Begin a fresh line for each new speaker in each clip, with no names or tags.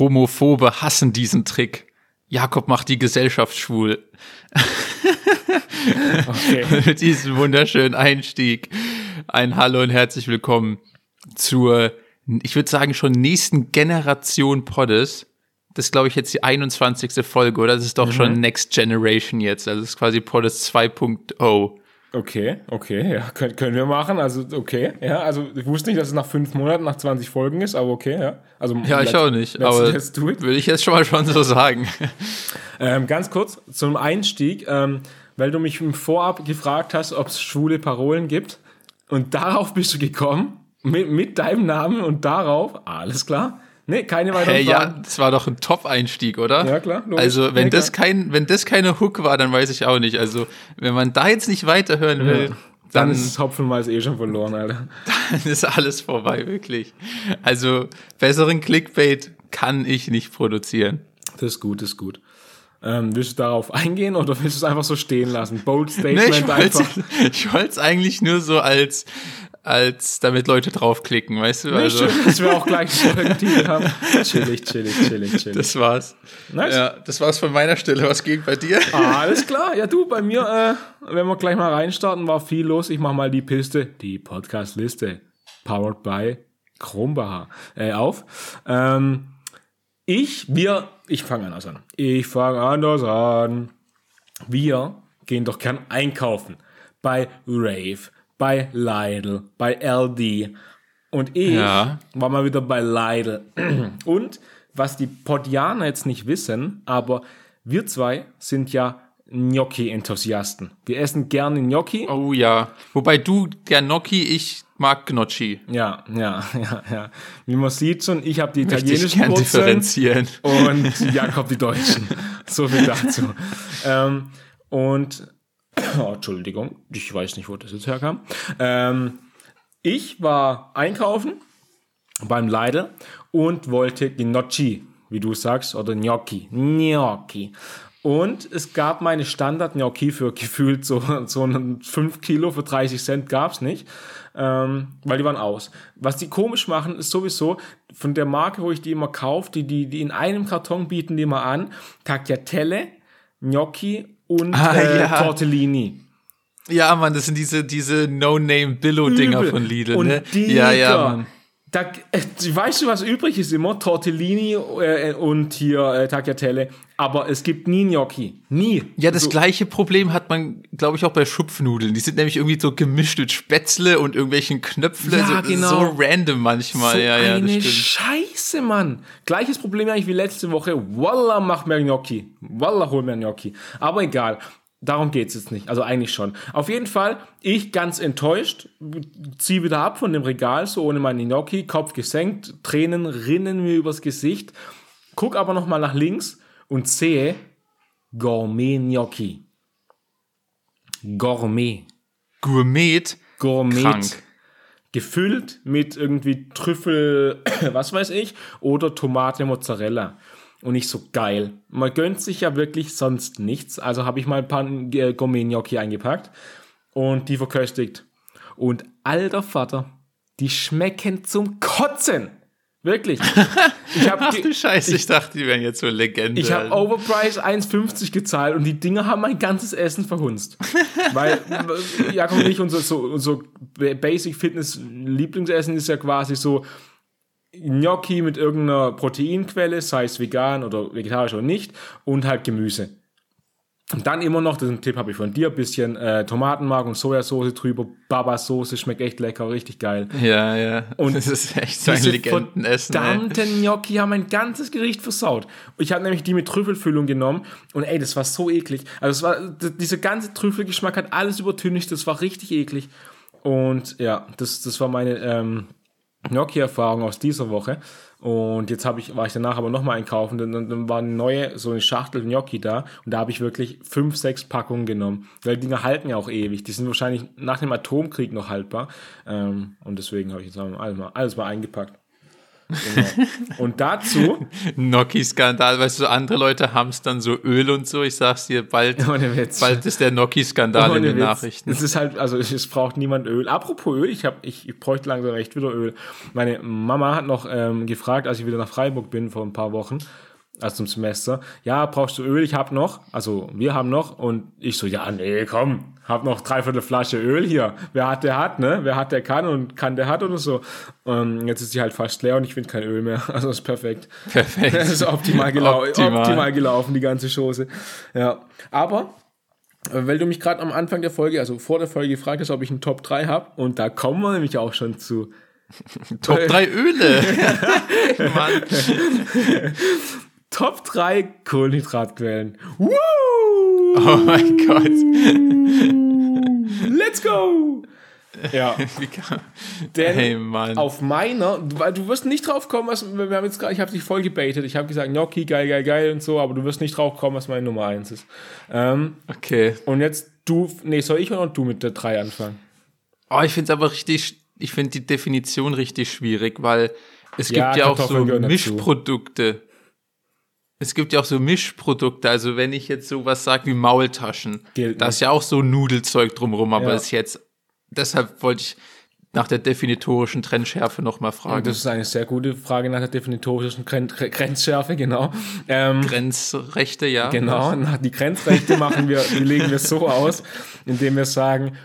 Homophobe hassen diesen Trick. Jakob macht die Gesellschaft schwul. Okay. Mit diesem wunderschönen Einstieg. Ein Hallo und herzlich willkommen zur, ich würde sagen, schon nächsten Generation Poddes. Das ist, glaube ich, jetzt die 21. Folge, oder? Das ist doch mhm. schon Next Generation jetzt. Also das ist quasi Poddes 2.0.
Okay, okay, ja, können, können wir machen. Also, okay, ja, also ich wusste nicht, dass es nach fünf Monaten, nach 20 Folgen ist, aber okay, ja. Also,
ja, ich auch nicht, aber würde ich jetzt schon mal schon so sagen.
ähm, ganz kurz zum Einstieg, ähm, weil du mich im Vorab gefragt hast, ob es schwule Parolen gibt und darauf bist du gekommen, mit, mit deinem Namen und darauf, alles klar, Nee, keine weiteren hey,
Fragen. Ja, das war doch ein Top-Einstieg, oder?
Ja, klar.
Logisch. Also, wenn, nee, das kein, wenn das keine Hook war, dann weiß ich auch nicht. Also, wenn man da jetzt nicht weiterhören will, ja. dann,
dann ist Hopfenmais eh schon verloren, Alter.
Dann ist alles vorbei, wirklich. Also, besseren Clickbait kann ich nicht produzieren.
Das ist gut, das ist gut. Ähm, willst du darauf eingehen oder willst du es einfach so stehen lassen? Bold Statement nee, ich einfach.
Ich wollte es eigentlich nur so als als damit Leute draufklicken, weißt du?
Nee, also. schön, dass wir auch gleich Titel haben. Chillig, chillig, chillig, chillig.
Das war's. Nice. Ja, das war's von meiner Stelle. Was geht bei dir?
Ah, alles klar. Ja, du, bei mir, äh, wenn wir gleich mal reinstarten, war viel los. Ich mach mal die Piste, die Podcast-Liste, powered by Kronbacher, äh, auf. Ähm, ich, wir, ich fange anders an. Ich fange anders an. Wir gehen doch gern einkaufen bei Rave bei Lidl, bei LD. Und ich ja. war mal wieder bei Lidl. Und was die Podianer jetzt nicht wissen, aber wir zwei sind ja Gnocchi-Enthusiasten. Wir essen gerne Gnocchi.
Oh ja. Wobei du der Gnocchi, ich mag Gnocchi.
Ja, ja, ja, ja. Wie man sieht schon, ich habe die italienischen Wurzeln
differenzieren.
und Jakob die deutschen. so viel dazu. ähm, und oh, Entschuldigung, ich weiß nicht, wo das jetzt herkam. Ähm, ich war einkaufen beim Lidl und wollte Gnocchi, wie du sagst, oder Gnocchi. Gnocchi. Und es gab meine Standard-Gnocchi für gefühlt so, so 5 Kilo für 30 Cent gab es nicht, ähm, weil die waren aus. Was die komisch machen, ist sowieso von der Marke, wo ich die immer kaufe, die, die, die in einem Karton bieten die immer an, Tagliatelle, Gnocchi und ah, äh, ja. Tortellini.
Ja, Mann, das sind diese, diese No-Name-Billo-Dinger von Lidl. Und ne?
die, ja, ja, Mann. Da, äh, weißt du, was übrig ist immer? Tortellini äh, und hier äh, Tagliatelle. Aber es gibt nie Gnocchi. Nie.
Ja, das so. gleiche Problem hat man, glaube ich, auch bei Schupfnudeln. Die sind nämlich irgendwie so gemischt mit Spätzle und irgendwelchen Knöpfle. Ja, so, genau. so random manchmal. So ja, ja,
eine das Scheiße, Mann. Gleiches Problem eigentlich wie letzte Woche. Wallah, mach mir Gnocchi. Wallah, hol mir Gnocchi. Aber egal. Darum geht's jetzt nicht. Also eigentlich schon. Auf jeden Fall, ich ganz enttäuscht, zieh wieder ab von dem Regal, so ohne meine Gnocchi, Kopf gesenkt, Tränen rinnen mir übers Gesicht, guck aber nochmal nach links und sehe Gourmet Gnocchi. Gourmet.
Gourmet?
Gourmet. Krank. Gefüllt mit irgendwie Trüffel, was weiß ich, oder Tomate Mozzarella. Und nicht so geil. Man gönnt sich ja wirklich sonst nichts. Also habe ich mal ein paar Gourmet-Gnocchi eingepackt und die verköstigt. Und alter Vater, die schmecken zum Kotzen. Wirklich.
Ich hab Ach du Scheiße, ich, ich, dachte, die wären jetzt so Legende.
Ich habe Overprice 1,50 gezahlt und die Dinger haben mein ganzes Essen verhunzt. Weil Jakob und ich, unser so, unser Basic Fitness Lieblingsessen ist ja quasi so Gnocchi mit irgendeiner Proteinquelle, sei es vegan oder vegetarisch oder nicht, und halt Gemüse. Und dann immer noch, den Tipp habe ich von dir, ein bisschen äh, Tomatenmark und Sojasauce drüber, Baba-Soße, schmeckt echt lecker, richtig geil.
Ja, ja. Und das ist echt so ein Legendenessen.
Verdammte Gnocchi haben mein ganzes Gericht versaut. Ich habe nämlich die mit Trüffelfüllung genommen und ey, das war so eklig. Also es war, dieser ganze Trüffelgeschmack hat alles übertüncht, das war richtig eklig. Und ja, das, das war meine ähm, Gnocchi-Erfahrung aus dieser Woche. Und jetzt habe ich, war ich danach aber nochmal einkaufen, dann, dann war eine neue, so eine Schachtel Gnocchi da und da habe ich wirklich fünf, sechs Packungen genommen. Weil die Dinger halten ja auch ewig. Die sind wahrscheinlich nach dem Atomkrieg noch haltbar. Ähm, und deswegen habe ich jetzt alles mal, alles mal eingepackt. Genau. Und dazu.
Noki-Skandal, weißt du, andere Leute haben es dann so Öl und so. Ich sag's dir, bald, bald ist der Noki-Skandal in den Witz. Nachrichten.
Es ist halt, also es braucht niemand Öl. Apropos Öl, ich, hab, ich, ich bräuchte langsam recht wieder Öl. Meine Mama hat noch ähm, gefragt, als ich wieder nach Freiburg bin vor ein paar Wochen, also zum Semester, ja, brauchst du Öl? Ich hab noch, also wir haben noch und ich so, ja, nee, komm, hab noch dreiviertel Flasche Öl hier. Wer hat, der hat, ne? Wer hat, der kann und kann, der hat oder so. Ähm, jetzt ist die halt fast leer und ich finde kein Öl mehr. Also ist perfekt.
Perfekt.
Das ist optimal, gelau optimal. optimal gelaufen, die ganze Chose. Ja, aber äh, weil du mich gerade am Anfang der Folge, also vor der Folge gefragt hast, ob ich einen Top 3 habe und da kommen wir nämlich auch schon zu.
Top 3 Öle. Mann.
Top 3 Kohlenhydratquellen. Woo!
Oh mein Gott.
Let's go! Ja. Denn
hey, Mann.
auf meiner, weil du wirst nicht drauf kommen, was, wir haben jetzt gerade, ich habe dich voll gebaitet. Ich habe gesagt, Gnocchi, geil, geil, geil und so, aber du wirst nicht drauf kommen, was meine Nummer 1 ist. Ähm,
okay.
Und jetzt du, nee, soll ich oder du mit der 3 anfangen?
Oh, ich finde es aber richtig, ich finde die Definition richtig schwierig, weil es gibt ja, ja auch so Mischprodukte. Es gibt ja auch so Mischprodukte, also wenn ich jetzt sowas sage wie Maultaschen, Gilt da ist ja auch so Nudelzeug drumrum, aber ja. ist jetzt, deshalb wollte ich nach der definitorischen Trennschärfe nochmal fragen.
Das ist eine sehr gute Frage nach der definitorischen Grenzschärfe, genau. Ähm,
Grenzrechte, ja.
Genau, die Grenzrechte machen wir, die legen wir so aus, indem wir sagen,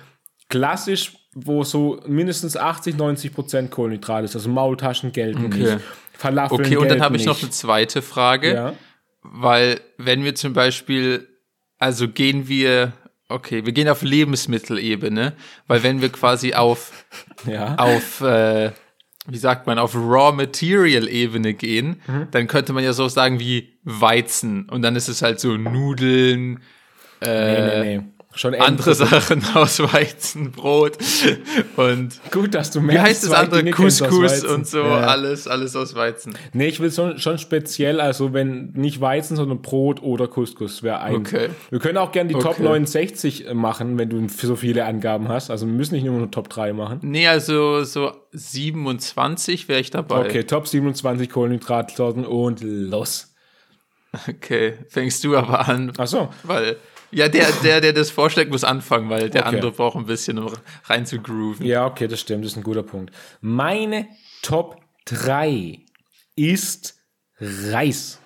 klassisch, wo so mindestens 80, 90 Prozent Kohlenhydrat ist, also Maultaschen gelten okay. nicht.
Falafeln Okay, und dann habe ich noch eine zweite Frage. Ja. Weil, wenn wir zum Beispiel, also gehen wir, okay, wir gehen auf Lebensmittelebene, weil wenn wir quasi auf, ja. auf, äh, wie sagt man, auf Raw Material Ebene gehen, mhm. dann könnte man ja so sagen wie Weizen. Und dann ist es halt so Nudeln, äh, nee, nee, nee. Schon andere Sachen aus Weizenbrot und
gut, dass du
merkst, wie heißt das andere Couscous und so ja. alles alles aus Weizen.
Nee, ich will schon, schon speziell, also wenn nicht Weizen, sondern Brot oder Couscous wäre ein.
Okay.
Wir können auch gerne die okay. Top 69 machen, wenn du so viele Angaben hast. Also wir müssen nicht nur Top 3 machen.
Nee, also so 27 wäre ich dabei.
Okay, Top 27 Kohlenhydratsorten und los.
Okay, fängst du aber an.
Ach so.
Weil ja, der, der, der das vorschlägt, muss anfangen, weil der okay. andere braucht ein bisschen, um rein zu grooven.
Ja, okay, das stimmt, das ist ein guter Punkt. Meine Top 3 ist Reis.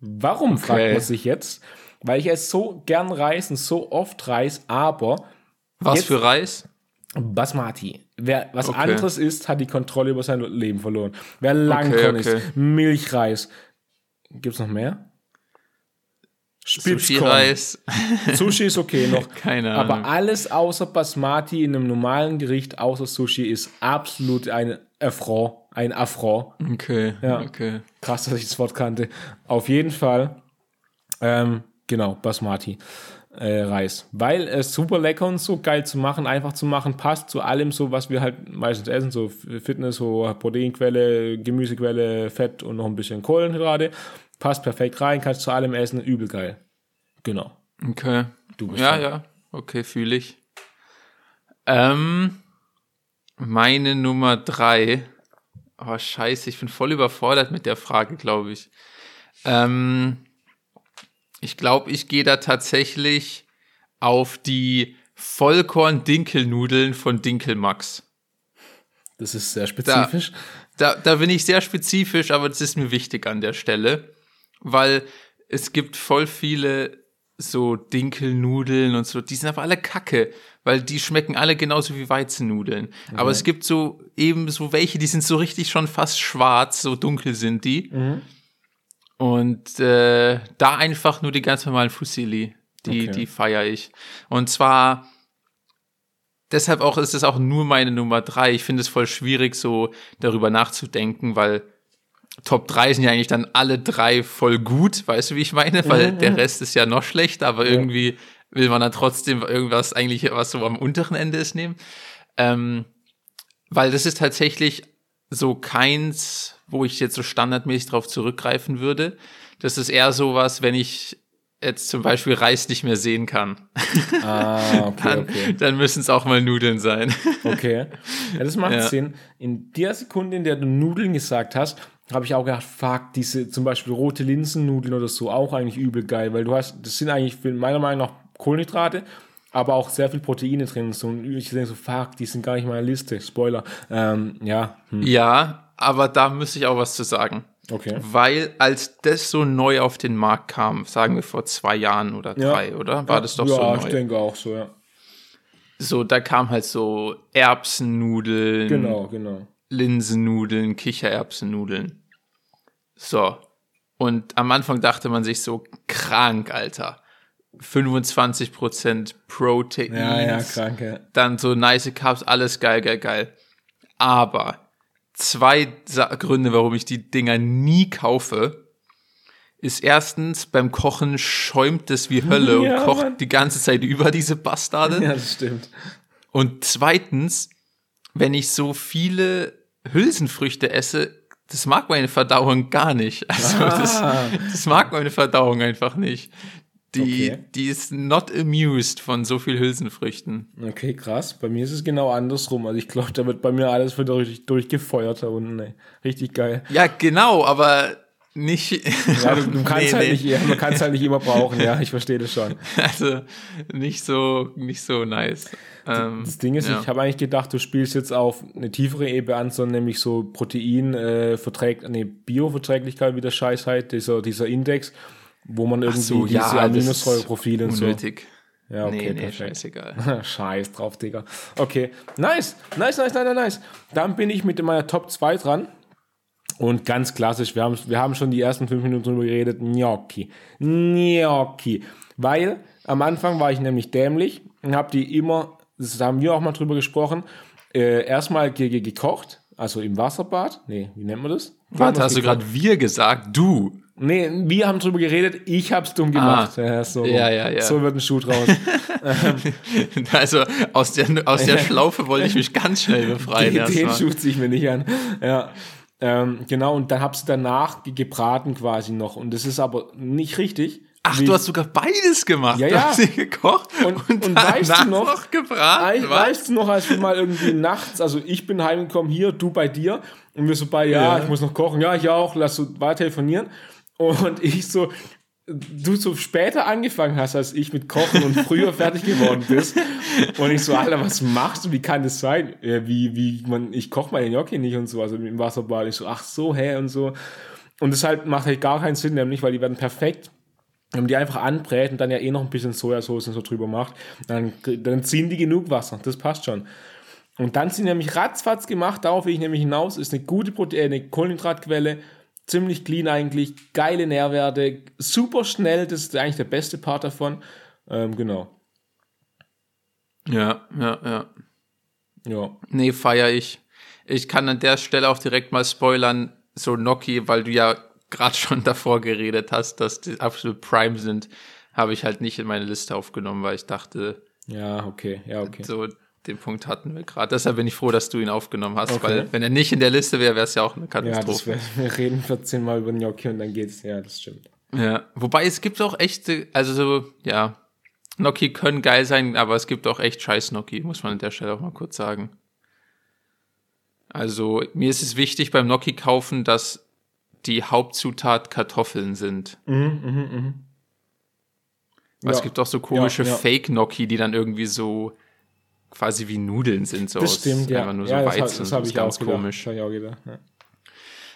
Warum, okay. fragt man sich jetzt? Weil ich esse so gern Reis und so oft Reis, aber.
Was für Reis?
Basmati. Wer was okay. anderes isst, hat die Kontrolle über sein Leben verloren. Wer Langkorn okay, isst, Milchreis. Gibt's noch mehr?
Sushi-Reis.
Sushi ist okay noch.
Keine Ahnung.
Aber alles außer Basmati in einem normalen Gericht, außer Sushi, ist absolut ein Affront. Ein Affront.
Okay.
Ja.
okay.
Krass, dass ich das Wort kannte. Auf jeden Fall, ähm, genau, Basmati. Äh, Reis. Weil es super lecker und so geil zu machen, einfach zu machen, passt zu allem so, was wir halt meistens essen, so Fitness, so Proteinquelle, Gemüsequelle, Fett und noch ein bisschen Kohlenhydrate passt perfekt rein, kannst zu allem essen, übel geil. Genau.
Okay. Du bist ja, dran. ja, okay, fühle ich. Ähm, meine Nummer drei. Oh, scheiße, ich bin voll überfordert mit der Frage, glaube ich. Ähm, ich glaube, ich gehe da tatsächlich auf die Vollkorn-Dinkelnudeln von Dinkelmax.
Das ist sehr spezifisch.
Da, da, da bin ich sehr spezifisch, aber das ist mir wichtig an der Stelle weil es gibt voll viele so Dinkelnudeln und so, die sind aber alle kacke, weil die schmecken alle genauso wie Weizennudeln. Okay. Aber es gibt so eben so welche, die sind so richtig schon fast schwarz, so dunkel sind die. Mhm. Und äh, da einfach nur die ganz normalen Fusilli, die, okay. die feiere ich. Und zwar deshalb auch ist es auch nur meine Nummer drei. Ich finde es voll schwierig, so darüber nachzudenken, weil Top 3 sind ja eigentlich dann alle drei voll gut, weißt du, wie ich meine? Weil mhm. der Rest ist ja noch schlechter, aber irgendwie will man dann trotzdem irgendwas eigentlich, was so am unteren Ende ist, nehmen. Ähm, weil das ist tatsächlich so keins, wo ich jetzt so standardmäßig drauf zurückgreifen würde. Das ist eher sowas, wenn ich jetzt zum Beispiel Reis nicht mehr sehen kann,
Ah, okay,
dann,
okay.
dann müssen es auch mal Nudeln sein.
Okay. Ja, das macht
Ja.
Sinn. In der Sekunde, in der du Nudeln gesagt hast, habe ich auch gedacht, fuck, diese zum Beispiel rote Linsennudeln oder so, auch eigentlich übel geil, weil du hast, das sind eigentlich meiner Meinung nach Kohlenhydrate, aber auch sehr viel Proteine drin. So, und ich denke so, fuck, die sind gar nicht in meiner Liste. Spoiler. Ähm, ja, hm,
Ja, aber da müsste ich auch was zu sagen.
okay.
Weil als das so neu auf den Markt kam, sagen wir vor zwei Jahren oder
Ja.
drei, oder? War das doch
ja,
so
ich
neu?
denke auch so, ja.
So, da kam halt so Erbsennudeln,
Genau, genau.
Linsennudeln, Kichererbsennudeln. So. Und am Anfang dachte man sich so, krank, Alter. 25% Protein.
Ja, ja, kranke.
Dann so nice Carbs, alles geil, geil, geil. Aber zwei Gründe, warum ich die Dinger nie kaufe, ist erstens, beim Kochen schäumt es wie Hölle
Ja,
und kocht
Mann.
die ganze Zeit über diese Bastarde.
Ja, das stimmt.
Und zweitens, wenn ich so viele Hülsenfrüchte esse, das mag meine Verdauung gar nicht. Also das,
Ah.
das mag meine Verdauung einfach nicht. Die,
Okay.
die ist not amused von so viel Hülsenfrüchten.
Okay, krass. Bei mir ist es genau andersrum. Also ich glaube, da wird bei mir alles wieder richtig durchgefeuert da unten. Ey. Richtig geil.
Ja, genau, aber nicht.
Ja, du, du kannst
Nee,
halt
nee.
nicht, ja, man kann es halt nicht immer brauchen. Ja, ich verstehe das schon.
Also nicht so, nicht so nice. Ähm,
Das Ding ist,
ja.
ich habe eigentlich gedacht, du spielst jetzt auf eine tiefere Ebene an, sondern nämlich so Protein äh, verträgt, nee, Bioverträglichkeit, wie der Scheiß heißt, dieser, dieser Index, wo man irgendwie
so,
diese
ja,
Aminosäureprofile und so.
unnötig.
Ja, okay,
nee, nee,
perfekt.
scheißegal.
Scheiß drauf, Digga. Okay, nice, nice, nice, nice, nice. Dann bin ich mit meiner Top 2 dran. Und ganz klassisch, wir haben, wir haben schon die ersten fünf Minuten drüber geredet, Gnocchi. Gnocchi. Weil am Anfang war ich nämlich dämlich und habe die immer, das haben wir auch mal drüber gesprochen, äh, erstmal ge ge gekocht, also im Wasserbad. Nee, wie nennt man das?
Warte, hast du gerade wir gesagt? Du.
Nee, wir haben drüber geredet, ich hab's dumm gemacht. Ja, so,
Ah. Ja, ja, ja.
so wird ein Schuh draus.
Also aus der, aus der Schlaufe wollte ich mich ganz schnell befreien.
Den, den. Schuh ziehe ich mir nicht an. Ja. Ähm, genau, und dann hab's danach ge- gebraten quasi noch. Und das ist aber nicht richtig.
Ach,
Wie-
du hast sogar beides gemacht.
Ja,
du
ja.
hast sie gekocht
Und-
und,
und weißt du noch-
gebraten.
Weißt, du noch, als wir mal irgendwie nachts, also ich bin heimgekommen hier, du bei dir, und wir so bei, ja,
Ja.
ich muss noch kochen, ja, ich auch, lass so weiter telefonieren. Und ich so, du so später angefangen hast als ich mit Kochen und früher fertig geworden bist. Und ich so, Alter, was machst du? Wie kann das sein? Ja, wie, wie, man, ich koche meine Gnocchi nicht und so, also im Wasserbad. Ich so, ach so, hä, und so. Und das halt macht halt gar keinen Sinn, nämlich, weil die werden perfekt wenn man die einfach anbrät und dann ja eh noch ein bisschen Sojasauce und so drüber macht, dann, dann ziehen die genug Wasser. Das passt schon. Und dann sind nämlich ratzfatz gemacht, darauf will ich nämlich hinaus, ist eine gute Prote äh, eine Kohlenhydratquelle, ziemlich clean eigentlich, geile Nährwerte, super schnell, das ist eigentlich der beste Part davon. Ähm, genau.
Ja, ja, ja.
Ja.
Nee, feier ich. Ich kann an der Stelle auch direkt mal spoilern, so Noki, weil du ja gerade schon davor geredet hast, dass die absolut Prime sind, habe ich halt nicht in meine Liste aufgenommen, weil ich dachte,
Ja, okay, ja, okay.
so den Punkt hatten wir gerade. Deshalb bin ich froh, dass du ihn aufgenommen hast,
Okay.
weil wenn er nicht in der Liste wäre, wäre es ja auch eine
Ja, das
Katastrophe.
wär, wir reden 14 Mal über Gnocchi und dann geht's. Ja, das stimmt.
Ja, wobei es gibt auch echte, also so, ja, Gnocchi können geil sein, aber es gibt auch echt scheiß Gnocchi, muss man an der Stelle auch mal kurz sagen. Also mir ist es wichtig beim Gnocchi kaufen, dass die Hauptzutat Kartoffeln sind.
Mhm,
Weil Es
Ja.
gibt auch so komische
Ja, ja.
Fake-Gnocchi, die dann irgendwie so quasi wie Nudeln sind, so
Das
aus
ja.
einfach nur so
ja, das,
Weizen.
hab- das habe
ist
ich
ganz
auch gedacht.
komisch.
Das ich auch gedacht. Ja.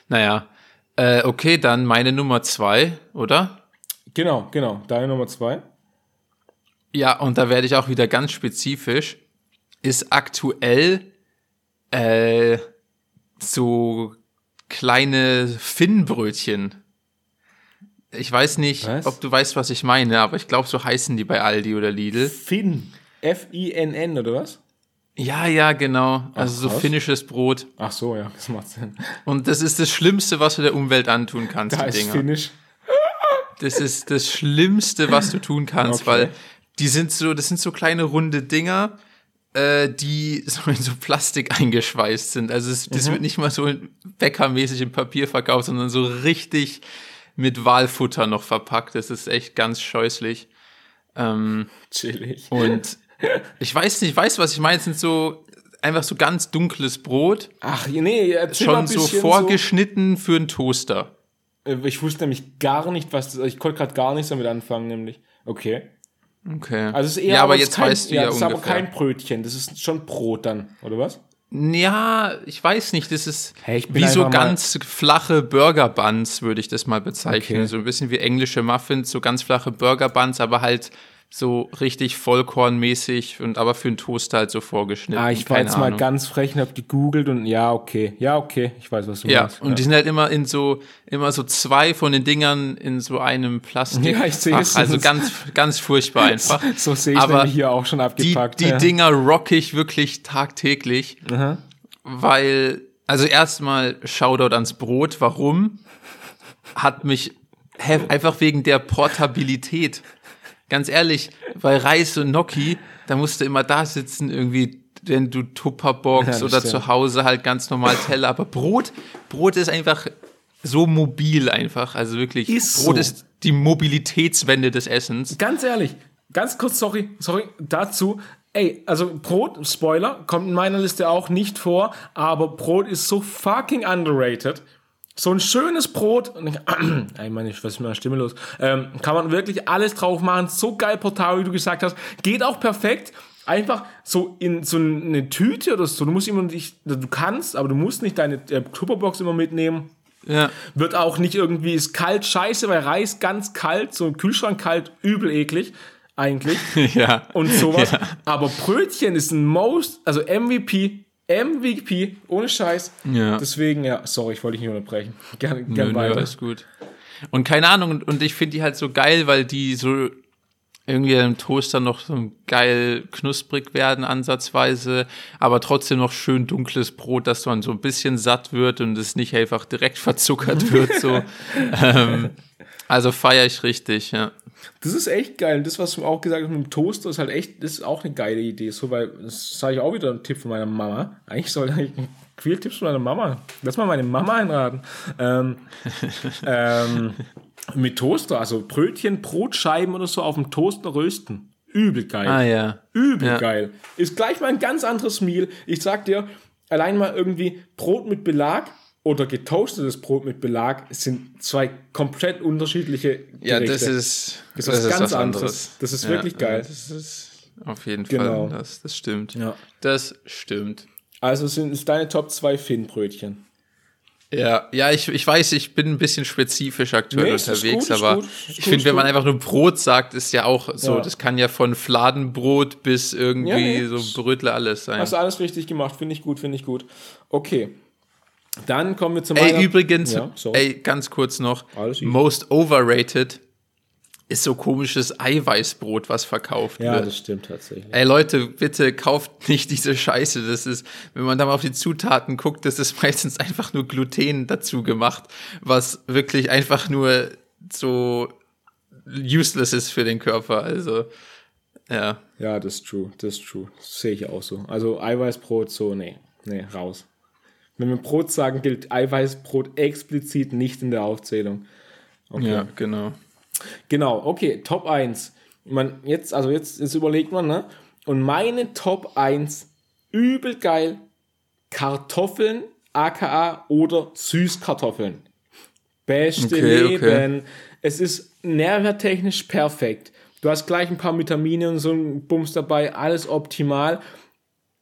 Naja, äh, okay, dann meine Nummer zwei, oder?
Genau, genau. Deine Nummer zwei.
Ja, und da werde ich auch wieder ganz spezifisch. Ist aktuell äh, so kleine Finnbrötchen. Ich weiß nicht,
Was?
ob du weißt, was ich meine, aber ich glaube, so heißen die bei Aldi oder Lidl.
Finn. F-I-N-N, oder was?
Ja, ja, genau. Also so
krass.
finnisches Brot.
Ach so, ja, das macht Sinn.
Und das ist das Schlimmste, was du der Umwelt antun kannst,
Da
die
ist
Dinger.
Finnisch.
Das ist das Schlimmste, was du tun kannst,
Okay.
weil die sind so, das sind so kleine runde Dinger, äh, die so in so Plastik eingeschweißt sind. Also es, das wird nicht mal so bäckermäßig im Papier verkauft, sondern so richtig mit Walfutter noch verpackt. Das ist echt ganz scheußlich. Ähm,
Chillig.
und ich weiß nicht, weißt du, was ich meine? Es sind so einfach so ganz dunkles Brot,
Ach, nee,
schon so vorgeschnitten für einen Toaster.
So. Äh, Ich wusste nämlich gar nicht, was das, ich konnte gerade gar nichts damit anfangen, nämlich. Okay.
Okay.
Also es ist eher
ja, aber jetzt
kein,
weißt du
ja,
ja,
das ist aber kein Brötchen, das ist schon Brot dann, oder was?
Ja, ich weiß nicht, das ist
Hey,
wie so ganz flache Burger Buns, würde ich das mal bezeichnen.
Okay.
So ein bisschen wie englische Muffins, so ganz flache Burger Buns, aber halt so richtig vollkornmäßig und aber für einen Toaster halt so vorgeschnitten.
Ah, ich war jetzt mal
Ahnung.
ganz frech und hab gegoogelt und ja, okay. Ja, okay, ich weiß, was du
Ja,
meinst.
und die sind halt immer in so, immer so zwei von den Dingern in so einem Plastik.
Ja, ich sehe es.
Also ganz, ganz furchtbar einfach.
so sehe ich
aber
hier auch schon
die,
abgepackt.
die
ja.
Dinger rock ich wirklich tagtäglich, weil, also erstmal Shoutout ans Brot. Warum? Hat mich einfach wegen der Portabilität. Ganz ehrlich, bei Reis und Gnocchi, da musst du immer da sitzen, irgendwie, wenn du Tupperbox
Ja,
oder
stimmt.
zu Hause halt ganz normal Teller. Aber Brot, Brot ist einfach so mobil einfach. Also wirklich,
Ist
Brot
so.
ist die Mobilitätswende des Essens.
Ganz ehrlich, ganz kurz, sorry, sorry, dazu. Ey, also Brot, Spoiler, kommt in meiner Liste auch nicht vor, aber Brot ist so fucking underrated. So ein schönes Brot, und ich, meine, was ist mit meiner Stimme los? Ähm, kann man wirklich alles drauf machen, so geil portabel, wie du gesagt hast. Geht auch perfekt. Einfach so in so eine Tüte oder so. Du musst immer nicht, du kannst, aber du musst nicht deine äh, Tupperbox immer mitnehmen.
Ja.
Wird auch nicht irgendwie, ist kalt, scheiße, weil Reis ganz kalt, so im Kühlschrank kalt, übel eklig, eigentlich.
ja.
Und sowas.
Ja.
Aber Brötchen ist ein Most, also MVP, MVP, ohne Scheiß.
Ja.
Deswegen, ja, sorry, ich wollte dich nicht unterbrechen. Gerne,
Nö,
gerne
nö,
weiter.
alles gut. Und keine Ahnung, und, und ich finde die halt so geil, weil die so irgendwie im Toaster noch so geil knusprig werden ansatzweise, aber trotzdem noch schön dunkles Brot, dass man so ein bisschen satt wird und es nicht einfach direkt verzuckert wird. So. ähm, also feiere ich richtig, ja.
Das ist echt geil. Und das, was du auch gesagt hast mit dem Toaster, ist halt echt, das ist auch eine geile Idee. So, weil, das sage ich auch wieder einen Tipp von meiner Mama. Eigentlich sollte ich viele Tipps von meiner Mama. Lass mal meine Mama einraten. Ähm, ähm, mit Toaster, also Brötchen, Brotscheiben oder so auf dem Toaster rösten. Übel geil.
Ah ja.
Übel
Ja.
geil. Ist gleich mal ein ganz anderes Meal. Ich sag dir, allein mal irgendwie Brot mit Belag oder getoastetes Brot mit Belag sind zwei komplett unterschiedliche Gerichte.
Ja, das ist,
Das ist was ganz anderes. Das ist wirklich geil.
Das ist auf jeden
Genau.
Fall, das, das stimmt.
Ja.
Das stimmt.
Also sind es deine Top 2 Finnbrötchen.
Ja, ja, ich, ich weiß, ich bin ein bisschen spezifisch aktuell
Nee,
unterwegs,
gut,
aber
gut,
ich finde, wenn man einfach nur Brot sagt, ist ja auch so,
Ja.
das kann ja von Fladenbrot bis irgendwie
Ja, nee.
so Brötle alles sein.
Hast du alles richtig gemacht, finde ich gut, finde ich gut. Okay. Dann kommen wir zu meiner...
ey, übrigens,
Ja,
ey, ganz kurz noch, most overrated ist so komisches Eiweißbrot, was verkauft
ja,
wird.
das stimmt tatsächlich.
Ey Leute, bitte kauft nicht diese Scheiße. Das ist, wenn man da mal auf die Zutaten guckt, das ist meistens einfach nur Gluten dazu gemacht, was wirklich einfach nur so useless ist für den Körper. Also, ja.
Ja, das ist true, das ist true. Das sehe ich auch so. Also Eiweißbrot, so, nee, nee, raus. Wenn wir Brot sagen, gilt Eiweißbrot explizit nicht in der Aufzählung. Okay.
Ja, genau.
Genau, okay, Top 1. Man, jetzt, also jetzt, jetzt überlegt man, ne? Und meine Top 1, übel geil, Kartoffeln, aka oder Süßkartoffeln. Beste
Okay, okay.
Leben. Es ist nährwerttechnisch perfekt. Du hast gleich ein paar Vitamine und so ein Bums dabei, alles optimal.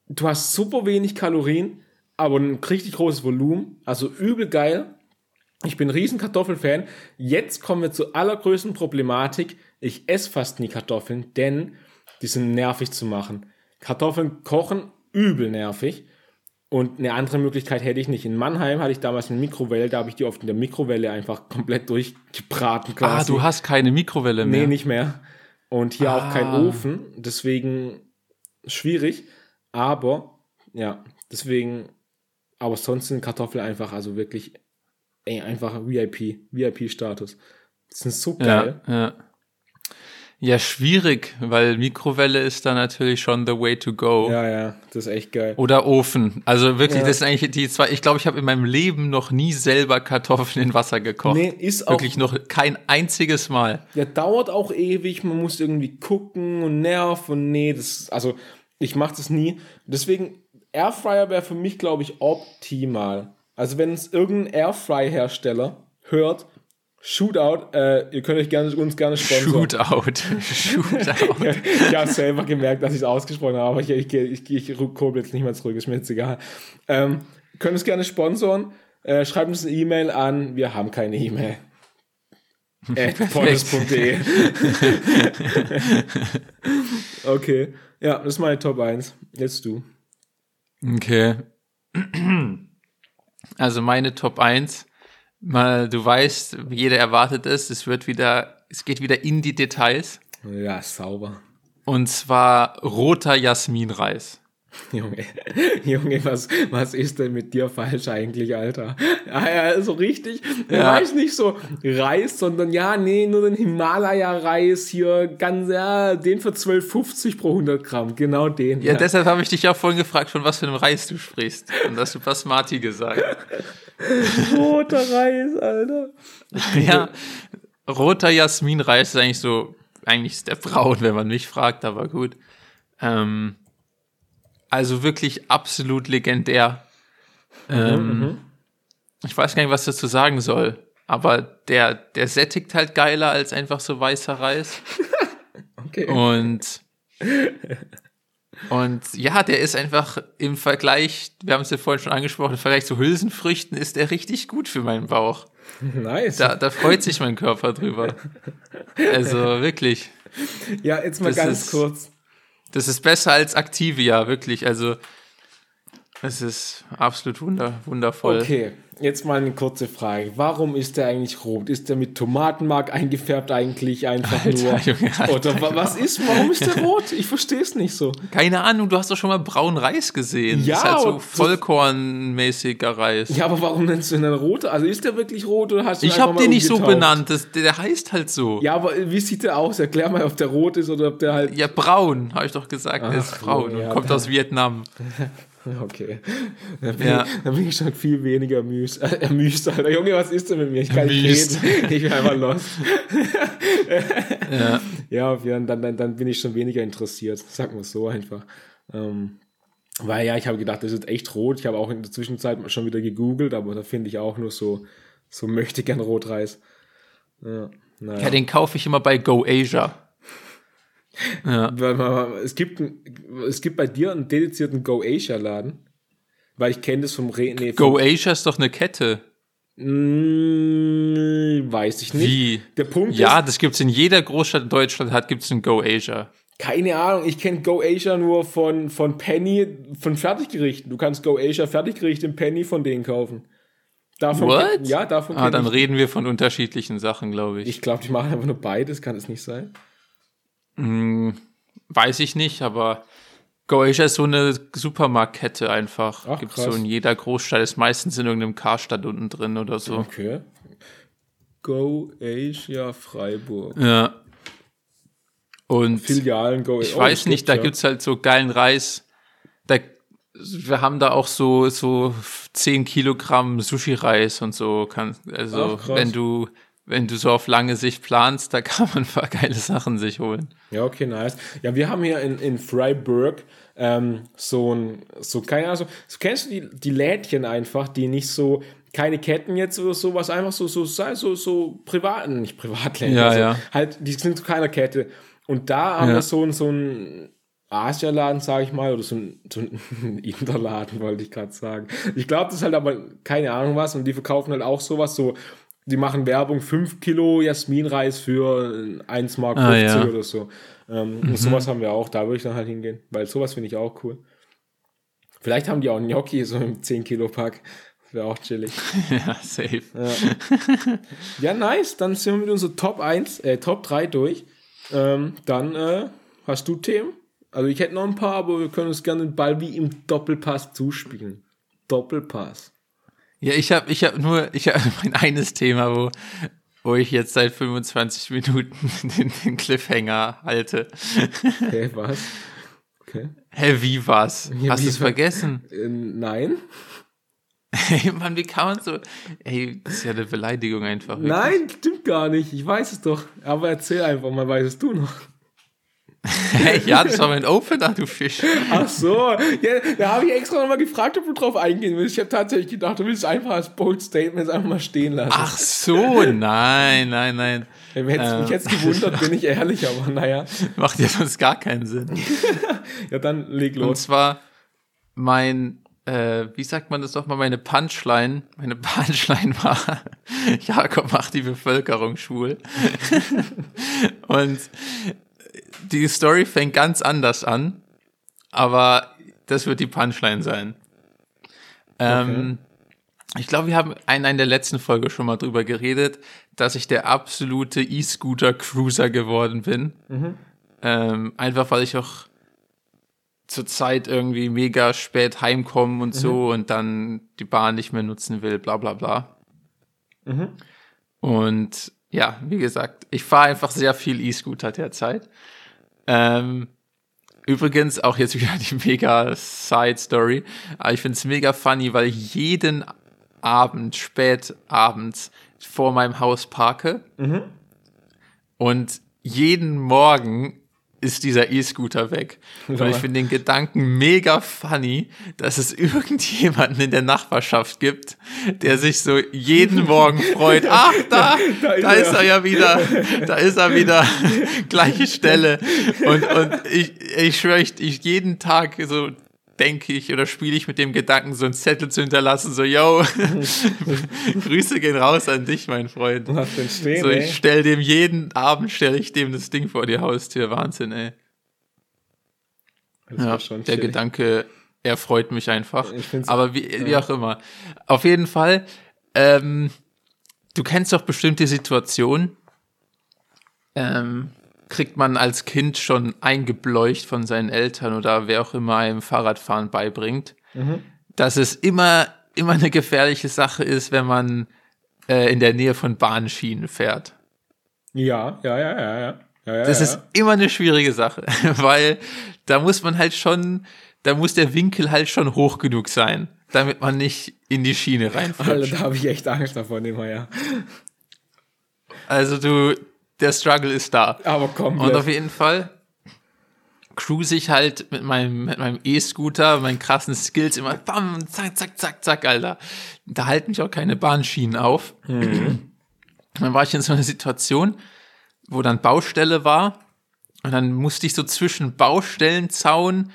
Du hast super wenig Kalorien, aber ein richtig großes Volumen. Also übel geil. Ich bin ein riesen Kartoffelfan. Jetzt kommen wir zur allergrößten Problematik. Ich esse fast nie Kartoffeln, denn die sind nervig zu machen. Kartoffeln kochen, übel nervig. Und eine andere Möglichkeit hätte ich nicht. In Mannheim hatte ich damals eine Mikrowelle, da habe ich die oft in der Mikrowelle einfach komplett durchgebraten
Ah,
quasi.
du hast keine Mikrowelle mehr.
Nee, nicht mehr. Und hier auch kein
Ah.
Ofen, deswegen schwierig. Aber, ja, deswegen, aber sonst sind Kartoffeln einfach, also wirklich, ey, einfach VIP, VIP-Status. Sind so geil.
Ja, ja. Ja, schwierig, weil Mikrowelle ist da natürlich schon the way to go.
Ja, ja, das ist echt geil.
Oder Ofen. Also wirklich,
Ja.
das sind eigentlich die zwei. Ich glaube, ich habe in meinem Leben noch nie selber Kartoffeln in Wasser gekocht.
Nee, ist auch-
wirklich noch kein einziges Mal.
Der dauert auch ewig, man muss irgendwie gucken und nerv und nee, das, also ich mache das nie. Deswegen, Airfryer wäre für mich, glaube ich, optimal. Also wenn es irgendein Airfry-Hersteller hört, Shootout, äh, ihr könnt euch gerne, uns gerne sponsern.
Shootout. Shootout.
ich habe selber gemerkt, dass ich es ausgesprochen habe, aber ich, ich, ich, ich, ich kurbel jetzt nicht mehr zurück, ist mir jetzt egal. Ähm, könnt uns gerne sponsoren. Äh, schreibt uns eine E-Mail an. Wir haben keine E-Mail. Okay. Ja, das ist meine Top 1. Jetzt du.
Okay. Also meine Top 1. Mal, du weißt, jeder erwartet es. Es wird wieder, es geht wieder in die Details.
Ja, sauber.
Und zwar roter Jasminreis.
Junge, Junge, was, was ist denn mit dir falsch eigentlich, Alter? Ja, ja, so richtig, der
Ja.
Reis nicht so Reis, sondern ja, nee, nur den Himalaya-Reis hier, ganz, ja, den für 12,50 pro 100 Gramm, genau den.
Ja, deshalb habe ich dich auch vorhin gefragt, von was für einem Reis du sprichst. Und hast du Basmati gesagt.
roter Reis, Alter.
ja, roter Jasminreis ist eigentlich so, eigentlich ist der braun, wenn man mich fragt, aber gut. Ähm, also wirklich absolut legendär. Ähm, Ich weiß gar nicht, was dazu sagen soll. Aber der, der sättigt halt geiler als einfach so weißer Reis.
Okay.
Und, und ja, der ist einfach im Vergleich, wir haben es ja vorhin schon angesprochen, im Vergleich zu Hülsenfrüchten ist der richtig gut für meinen Bauch.
Nice.
Da, da freut sich mein Körper drüber. Also wirklich.
ja, jetzt mal
das
ganz kurz.
Das ist besser als Activia, wirklich. Also, es ist absolut wunder, wundervoll.
Okay, jetzt mal eine kurze Frage. Warum ist der eigentlich rot? Ist der mit Tomatenmark eingefärbt eigentlich einfach
Alter,
nur?
Junge, Alter,
Oder wa- was ist? Warum ist der rot? Ich verstehe es nicht so.
Keine Ahnung, du hast doch schon mal braunen Reis gesehen.
Ja,
das ist halt so vollkornmäßiger Reis.
Ja, aber warum nennst du ihn dann rot? Also ist der wirklich rot oder hast du ihn
ich habe den nicht so benannt. Das, der, heißt halt so.
Ja, aber wie sieht der aus? Erklär mal, ob der rot ist oder ob der halt.
Ja, braun, habe ich doch gesagt. der ist
Ach,
braun
ja,
und kommt aus Vietnam.
Okay. Dann bin,
Ja.
ich, dann bin ich schon viel weniger müs äh, ermüst, Alter. Junge, was ist denn mit mir? Ich kann nicht
Ermüst.
reden. Ich bin einfach lost.
Ja.
Ja, dann, dann, dann bin ich schon weniger interessiert. Sag mal so einfach. Ähm, weil ja, ich habe gedacht, das ist echt rot. Ich habe auch in der Zwischenzeit schon wieder gegoogelt, aber da finde ich auch nur so, so möchte gern Rotreis. Ja, naja.
ja, den kaufe ich immer bei Go Asia. Ja.
Weil man- Es gibt, es gibt bei dir einen dedizierten Go Asia Laden. Weil ich kenne das vom Re nee, vom,
Go Asia ist doch eine Kette.
Mm, weiß ich nicht.
Wie?
Der Punkt
Ja,
ist,
das gibt's in jeder Großstadt in Deutschland, hat gibt's einen Go Asia.
keine Ahnung, ich kenne Go Asia nur von, von Penny, von Fertiggerichten. Du kannst Go Asia Fertiggerichte im Penny von denen kaufen. Davon
What?
kenn- ja, davon
Ah, dann
ich.
reden wir von unterschiedlichen Sachen, glaube ich.
Ich glaube, die machen einfach nur beides, kann es nicht sein?
Hm, weiß ich nicht, aber Go Asia ist so eine Supermarktkette einfach.
Ach,
Gibt's
krass.
so in jeder Großstadt, ist meistens in irgendeinem Karstadt unten drin oder so.
Okay. Go Asia Freiburg.
Ja. Und
Filialen Go
ich
oh,
weiß
das
nicht, da
ja.
gibt's halt so geilen Reis. Da, wir haben da auch so, so 10 Kilogramm Sushi-Reis und so. Kann, also,
Ach, krass.
wenn du, wenn du so auf lange Sicht planst, da kann man ein paar geile Sachen sich holen.
Ja, okay, nice. Ja, wir haben hier in, in Freiburg ähm, so ein, so, keine Ahnung, so, kennst du die, die Lädchen einfach, die nicht so, keine Ketten jetzt oder sowas, einfach so, so, so, so, so privaten, nicht Privatläden,
Ja,
also
ja.
halt, die sind zu keiner Kette. Und da haben
Ja.
wir so, ein- so ein Asialaden, sage ich mal, oder so ein, so ein Interladen, wollte ich gerade sagen. Ich glaube, das ist halt aber keine Ahnung was und die verkaufen halt auch sowas, so, die machen Werbung, 5 Kilo Jasminreis für 1 Mark 50
Ah, ja.
oder so. Ähm, Und sowas haben wir auch, da würde ich dann halt hingehen, weil sowas finde ich auch cool. Vielleicht haben die auch Gnocchi so im 10 Kilo Pack. Wäre auch chillig.
ja, safe.
Ja, nice. Dann sind wir mit unserer Top 1, äh, Top 3 durch. Ähm, dann äh, hast du Themen. Also ich hätte noch ein paar, aber wir können uns gerne den Ball wie im Doppelpass zuspielen. Doppelpass.
Ja, ich habe ich hab nur, ich habe mein eines Thema, wo, wo ich jetzt seit 25 Minuten den, den Cliffhanger halte.
Okay, was? Okay.
Hä, wie was?
Ja,
Hast du es vergessen?
Äh, nein?
Hey, Mann, wie kann man so. Ey, das ist ja eine Beleidigung einfach. wirklich.
Nein, stimmt gar nicht. Ich weiß es doch. Aber erzähl einfach mal, weißt du noch.
Hey, ja, das war mein Opener, du Fisch.
Ach so, ja, da habe ich extra nochmal gefragt, ob du drauf eingehen willst. Ich habe tatsächlich gedacht, du willst einfach als Bold Statement einfach mal stehen lassen.
Ach so, nein, nein, nein.
Mich hätte
ähm.
mich jetzt gewundert, bin ich ehrlich, aber naja.
Macht ja sonst gar keinen Sinn.
Ja, dann leg
Und
los.
zwar mein, äh, wie sagt man das doch mal, meine Punchline, meine Punchline war, Jakob macht die Bevölkerung schwul. Und die Story fängt ganz anders an, aber das wird die Punchline sein. Ähm, Ich glaube, wir haben in einer der letzten Folge schon mal drüber geredet, dass ich der absolute E-Scooter-Cruiser geworden bin. Ähm, einfach weil ich auch zur Zeit irgendwie mega spät heimkomme und so und dann die Bahn nicht mehr nutzen will, bla bla bla. Und ja, wie gesagt, ich fahre einfach sehr viel E-Scooter derzeit. Ähm, übrigens auch jetzt wieder die mega Side-Story, aber ich finde es mega funny, weil ich jeden Abend, spät abends vor meinem Haus parke. Und jeden Morgen ist dieser E-Scooter weg. Und
Ja.
ich finde den Gedanken mega funny, dass es irgendjemanden in der Nachbarschaft gibt, der sich so jeden Morgen freut. Ach, da,
Da ist
da ist
er.
er ja wieder. Da ist er wieder. Gleiche Stelle. Und, und ich, ich schwöre, ich jeden Tag so denke ich oder spiele ich mit dem Gedanken, so einen Zettel zu hinterlassen, so, yo, Grüße gehen raus an dich, mein Freund.
Was denn stehen,
So, ich stell dem jeden Abend, stelle ich dem das Ding vor die Haustür. Wahnsinn, ey. Ja, der
chillig.
Gedanke erfreut mich einfach. Aber wie, wie auch immer. Auf jeden Fall, ähm, du kennst doch bestimmt die Situation, ähm, kriegt man als Kind schon eingebleucht von seinen Eltern oder wer auch immer einem Fahrradfahren beibringt, dass es immer, immer eine gefährliche Sache ist, wenn man äh, in der Nähe von Bahnschienen fährt.
Ja, ja, ja, ja, ja. ja, ja
Das
ja.
ist immer eine schwierige Sache, weil da muss man halt schon, da muss der Winkel halt schon hoch genug sein, damit man nicht in die Schiene
Alter,
reinflutscht.
da habe ich echt Angst davon immer, ja.
Also du, der Struggle ist da.
Aber
Und
komplett.
auf jeden Fall cruise ich halt mit meinem, mit meinem E-Scooter, meinen krassen Skills immer, bam, zack, zack, zack, zack, Alter. Da halten mich auch keine Bahnschienen auf. Dann war ich in so einer Situation, wo dann Baustelle war und dann musste ich so zwischen Baustellenzaun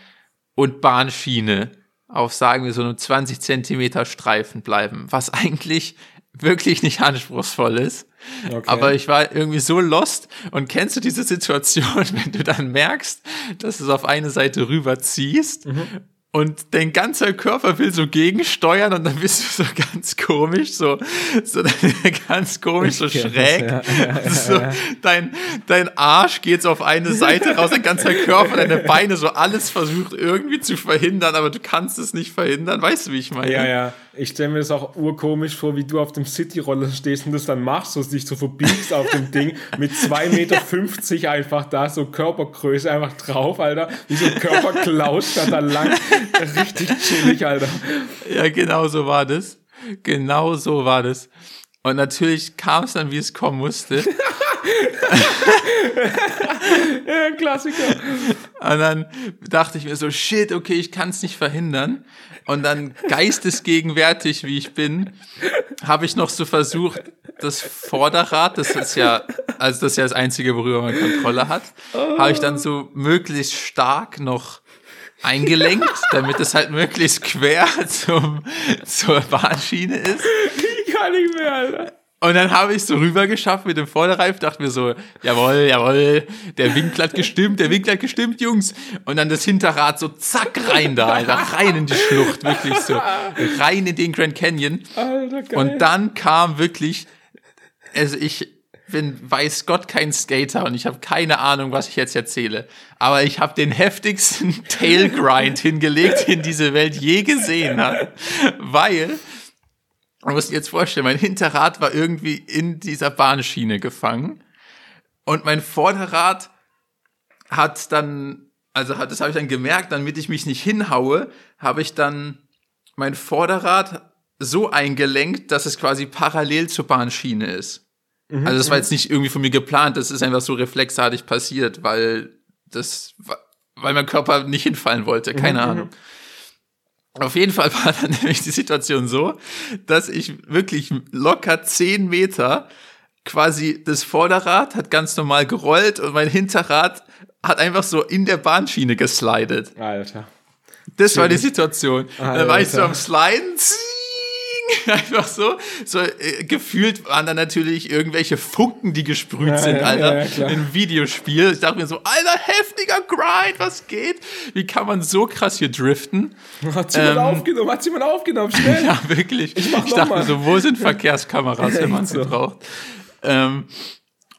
und Bahnschiene auf, sagen wir, so einem 20 Zentimeter Streifen bleiben, was eigentlich wirklich nicht anspruchsvoll ist.
Okay.
Aber ich war irgendwie so lost. Und kennst du diese Situation, wenn du dann merkst, dass du es auf eine Seite rüberziehst und dein ganzer Körper will so gegensteuern und dann bist du so ganz komisch, so, so ganz komisch, so
kenn das,
schräg.
ja, ja,
so, dein, dein Arsch geht so auf eine Seite raus, dein ganzer Körper, deine Beine, so alles versucht irgendwie zu verhindern, aber du kannst es nicht verhindern. Weißt du, wie ich meine?
Ja, ja. Ich stelle mir das auch urkomisch vor, wie du auf dem City-Roller stehst und das dann machst, so dich so verbiegst auf dem Ding mit 2,50 Meter einfach da, so Körpergröße einfach drauf, Alter. Wie so ein Körperklaus da lang. Richtig chillig, Alter.
Ja, genau so war das. Genau so war das. Und natürlich kam es dann, wie es kommen musste.
Ja, Klassiker.
Und dann dachte ich mir so, shit, okay, ich kann es nicht verhindern. Und dann geistesgegenwärtig, wie ich bin, habe ich noch so versucht, das Vorderrad, das ist ja, also das ist ja das Einzige, worüber man Kontrolle hat, habe ich dann so möglichst stark noch eingelenkt, damit es halt möglichst quer zum, zur Bahnschiene ist.
Ich kann nicht mehr, Alter.
Und dann habe ich so rübergeschafft mit dem Vorderreif, dachte mir so, jawohl, jawohl, der Winkel hat gestimmt, der Winkel hat gestimmt, Jungs. Und dann das Hinterrad so zack rein da, Alter, rein in die Schlucht, wirklich so, rein in den Grand Canyon.
Alter, geil.
Und dann kam wirklich, also ich bin, weiß Gott, kein Skater und ich habe keine Ahnung, was ich jetzt erzähle. Aber ich habe den heftigsten Tailgrind hingelegt, den diese Welt je gesehen hat. Weil Man muss sich jetzt vorstellen, mein Hinterrad war irgendwie in dieser Bahnschiene gefangen und mein Vorderrad hat dann, also hat, das habe ich dann gemerkt, damit ich mich nicht hinhaue, habe ich dann mein Vorderrad so eingelenkt, dass es quasi parallel zur Bahnschiene ist.
Mhm,
also das war jetzt nicht irgendwie von mir geplant, das ist einfach so reflexartig passiert, weil das, weil mein Körper nicht hinfallen wollte, keine
Mhm,
Ahnung. Auf jeden Fall war dann nämlich die Situation so, dass ich wirklich locker zehn Meter quasi das Vorderrad hat ganz normal gerollt und mein Hinterrad hat einfach so in der Bahnschiene geslidet.
Alter.
Das war die Situation. Dann war ich so
Alter.
am Sliden, einfach so, so äh, gefühlt waren da natürlich irgendwelche Funken, die gesprüht
Ja,
sind,
ja,
Alter,
ja,
im Videospiel. Ich dachte mir so, Alter, heftiger Grind, was geht? Wie kann man so krass hier driften?
Hat jemand
Ähm,
aufgenommen? Hat jemand aufgenommen? Schnell!
Ja, wirklich. Ich,
noch
dachte
mal.
mir so, wo sind Verkehrskameras, wenn man sie
so.
braucht? Ähm,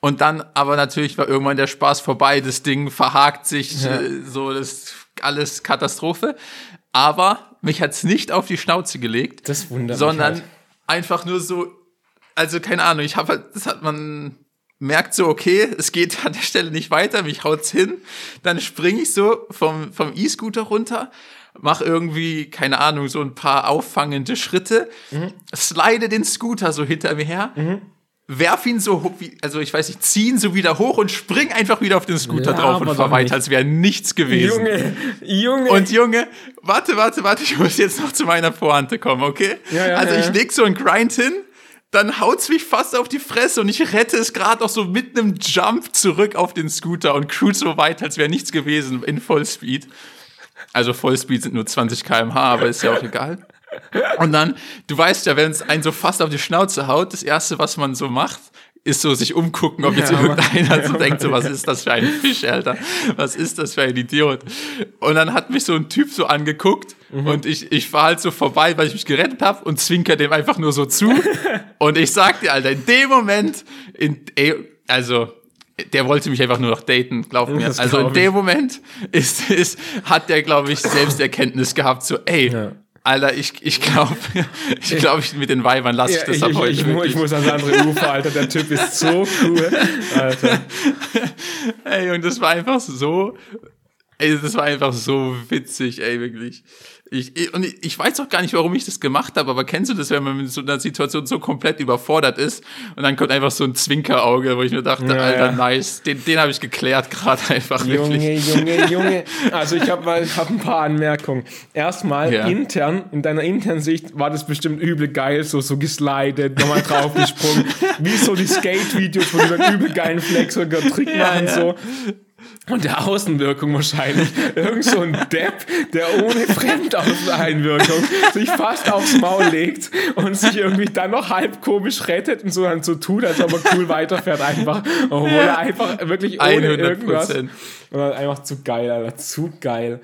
und dann, aber natürlich war irgendwann der Spaß vorbei, das Ding verhakt sich, äh, so, das alles Katastrophe. Aber mich hat's nicht auf die Schnauze gelegt,
Das wundert
sondern
halt.
einfach nur so, also keine Ahnung, ich habe halt, das hat man merkt so, okay, es geht an der Stelle nicht weiter, mich haut's hin, dann springe ich so vom, vom E-Scooter runter, mach irgendwie, keine Ahnung, so ein paar auffangende Schritte,
Mhm.
slide den Scooter so hinter mir her, werf ihn so, hoch wie- also ich weiß nicht, zieh ihn so wieder hoch und spring einfach wieder auf den Scooter drauf und fahr weiter, als wäre nichts gewesen.
Junge, Junge.
Und Junge, warte, warte, warte, ich muss jetzt noch zu meiner Pointe kommen, okay?
Ja, ja,
also
ja,
ich
ja.
leg so einen Grind hin, dann haut's mich fast auf die Fresse und ich rette es gerade noch so mit einem Jump zurück auf den Scooter und cruise so weit, als wäre nichts gewesen in Vollspeed. Also Vollspeed sind nur 20 km/h, aber ist ja auch egal. Und dann, du weißt ja, wenn es einen so fast auf die Schnauze haut, das erste, was man so macht, ist so sich umgucken, ob jetzt
Ja,
irgendeiner so denkt, so, was ist das für ein Fisch, Alter? Was ist das für ein Idiot? Und dann hat mich so ein Typ so angeguckt und ich, ich fahr halt so vorbei, weil ich mich gerettet habe und zwinker dem einfach nur so zu. und ich sag dir, Alter, in dem Moment, in, ey, also, der wollte mich einfach nur noch daten, glaub mir.
Das
Also in
glaub
dem Moment ist, ist, hat der, glaube ich, Selbsterkenntnis gehabt, so, ey,
Ja.
Alter, ich, ich glaube, ich glaube, ich, mit den Weibern lasse ich
Ja,
das
ich,
ab
ich,
heute.
ich, ich muss ans andere Ufer, Alter. Der Typ ist so cool. Alter.
Ey, und das war einfach so, ey, das war einfach so witzig, ey, wirklich. Ich, und ich, weiß auch gar nicht, warum ich das gemacht habe, aber kennst du das, wenn man mit so einer Situation so komplett überfordert ist und dann kommt einfach so ein Zwinkerauge, wo ich mir dachte,
Ja,
Alter,
ja.
nice, den, den habe ich geklärt gerade einfach wirklich.
Junge, Junge, Junge. Also ich habe hab ein paar Anmerkungen. Erstmal
Ja.
intern, in deiner internen Sicht war das bestimmt übel geil, so, so geslidet, nochmal draufgesprungen. Wie so die Skate-Videos, wo die dann übel geilen Flex oder Trick machen, so. Und der Außenwirkung wahrscheinlich. Irgend so ein Depp, der ohne Fremdeinwirkung sich fast aufs Maul legt und sich irgendwie dann noch halb komisch rettet und so dann so tut, als ob er cool weiterfährt einfach. Obwohl er einfach wirklich ohne
100
irgendwas.
Prozent.
Und dann einfach zu geil, Alter. Zu geil.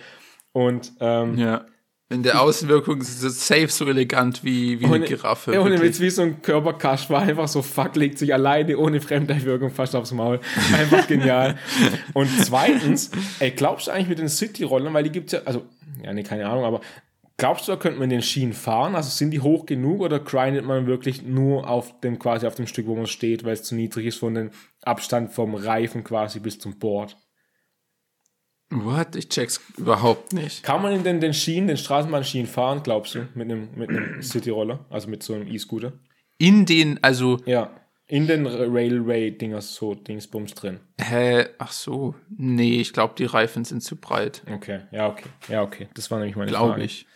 Und, ähm,
Ja. In der Außenwirkung ist es safe so elegant wie, wie eine Giraffe.
ja, ohne
wirklich.
Witz, wie so ein Körperkasch war einfach so, fuck, legt sich alleine ohne Fremdeinwirkung fast aufs Maul. Einfach genial. Und zweitens, ey, glaubst du eigentlich mit den City-Rollern, weil die gibt's ja, also, ja, nee, keine Ahnung, aber glaubst du, da könnte man den Schienen fahren? Also sind die hoch genug oder grindet man wirklich nur auf dem, quasi auf dem Stück, wo man steht, weil es zu niedrig ist von dem Abstand vom Reifen quasi bis zum Board?
What? Ich check's überhaupt nicht.
Kann man in den, Schienen, den Straßenbahnschienen fahren, glaubst du, mit einem, mit einem City-Roller, also mit so einem E-Scooter?
In den, also,
Ja, in den Railway-Dingers, so Dingsbums drin.
hä, ach so. Nee, ich glaube, die Reifen sind zu breit.
Okay, ja, okay. Ja, okay. Das war nämlich meine
Glaube
Frage.
ich.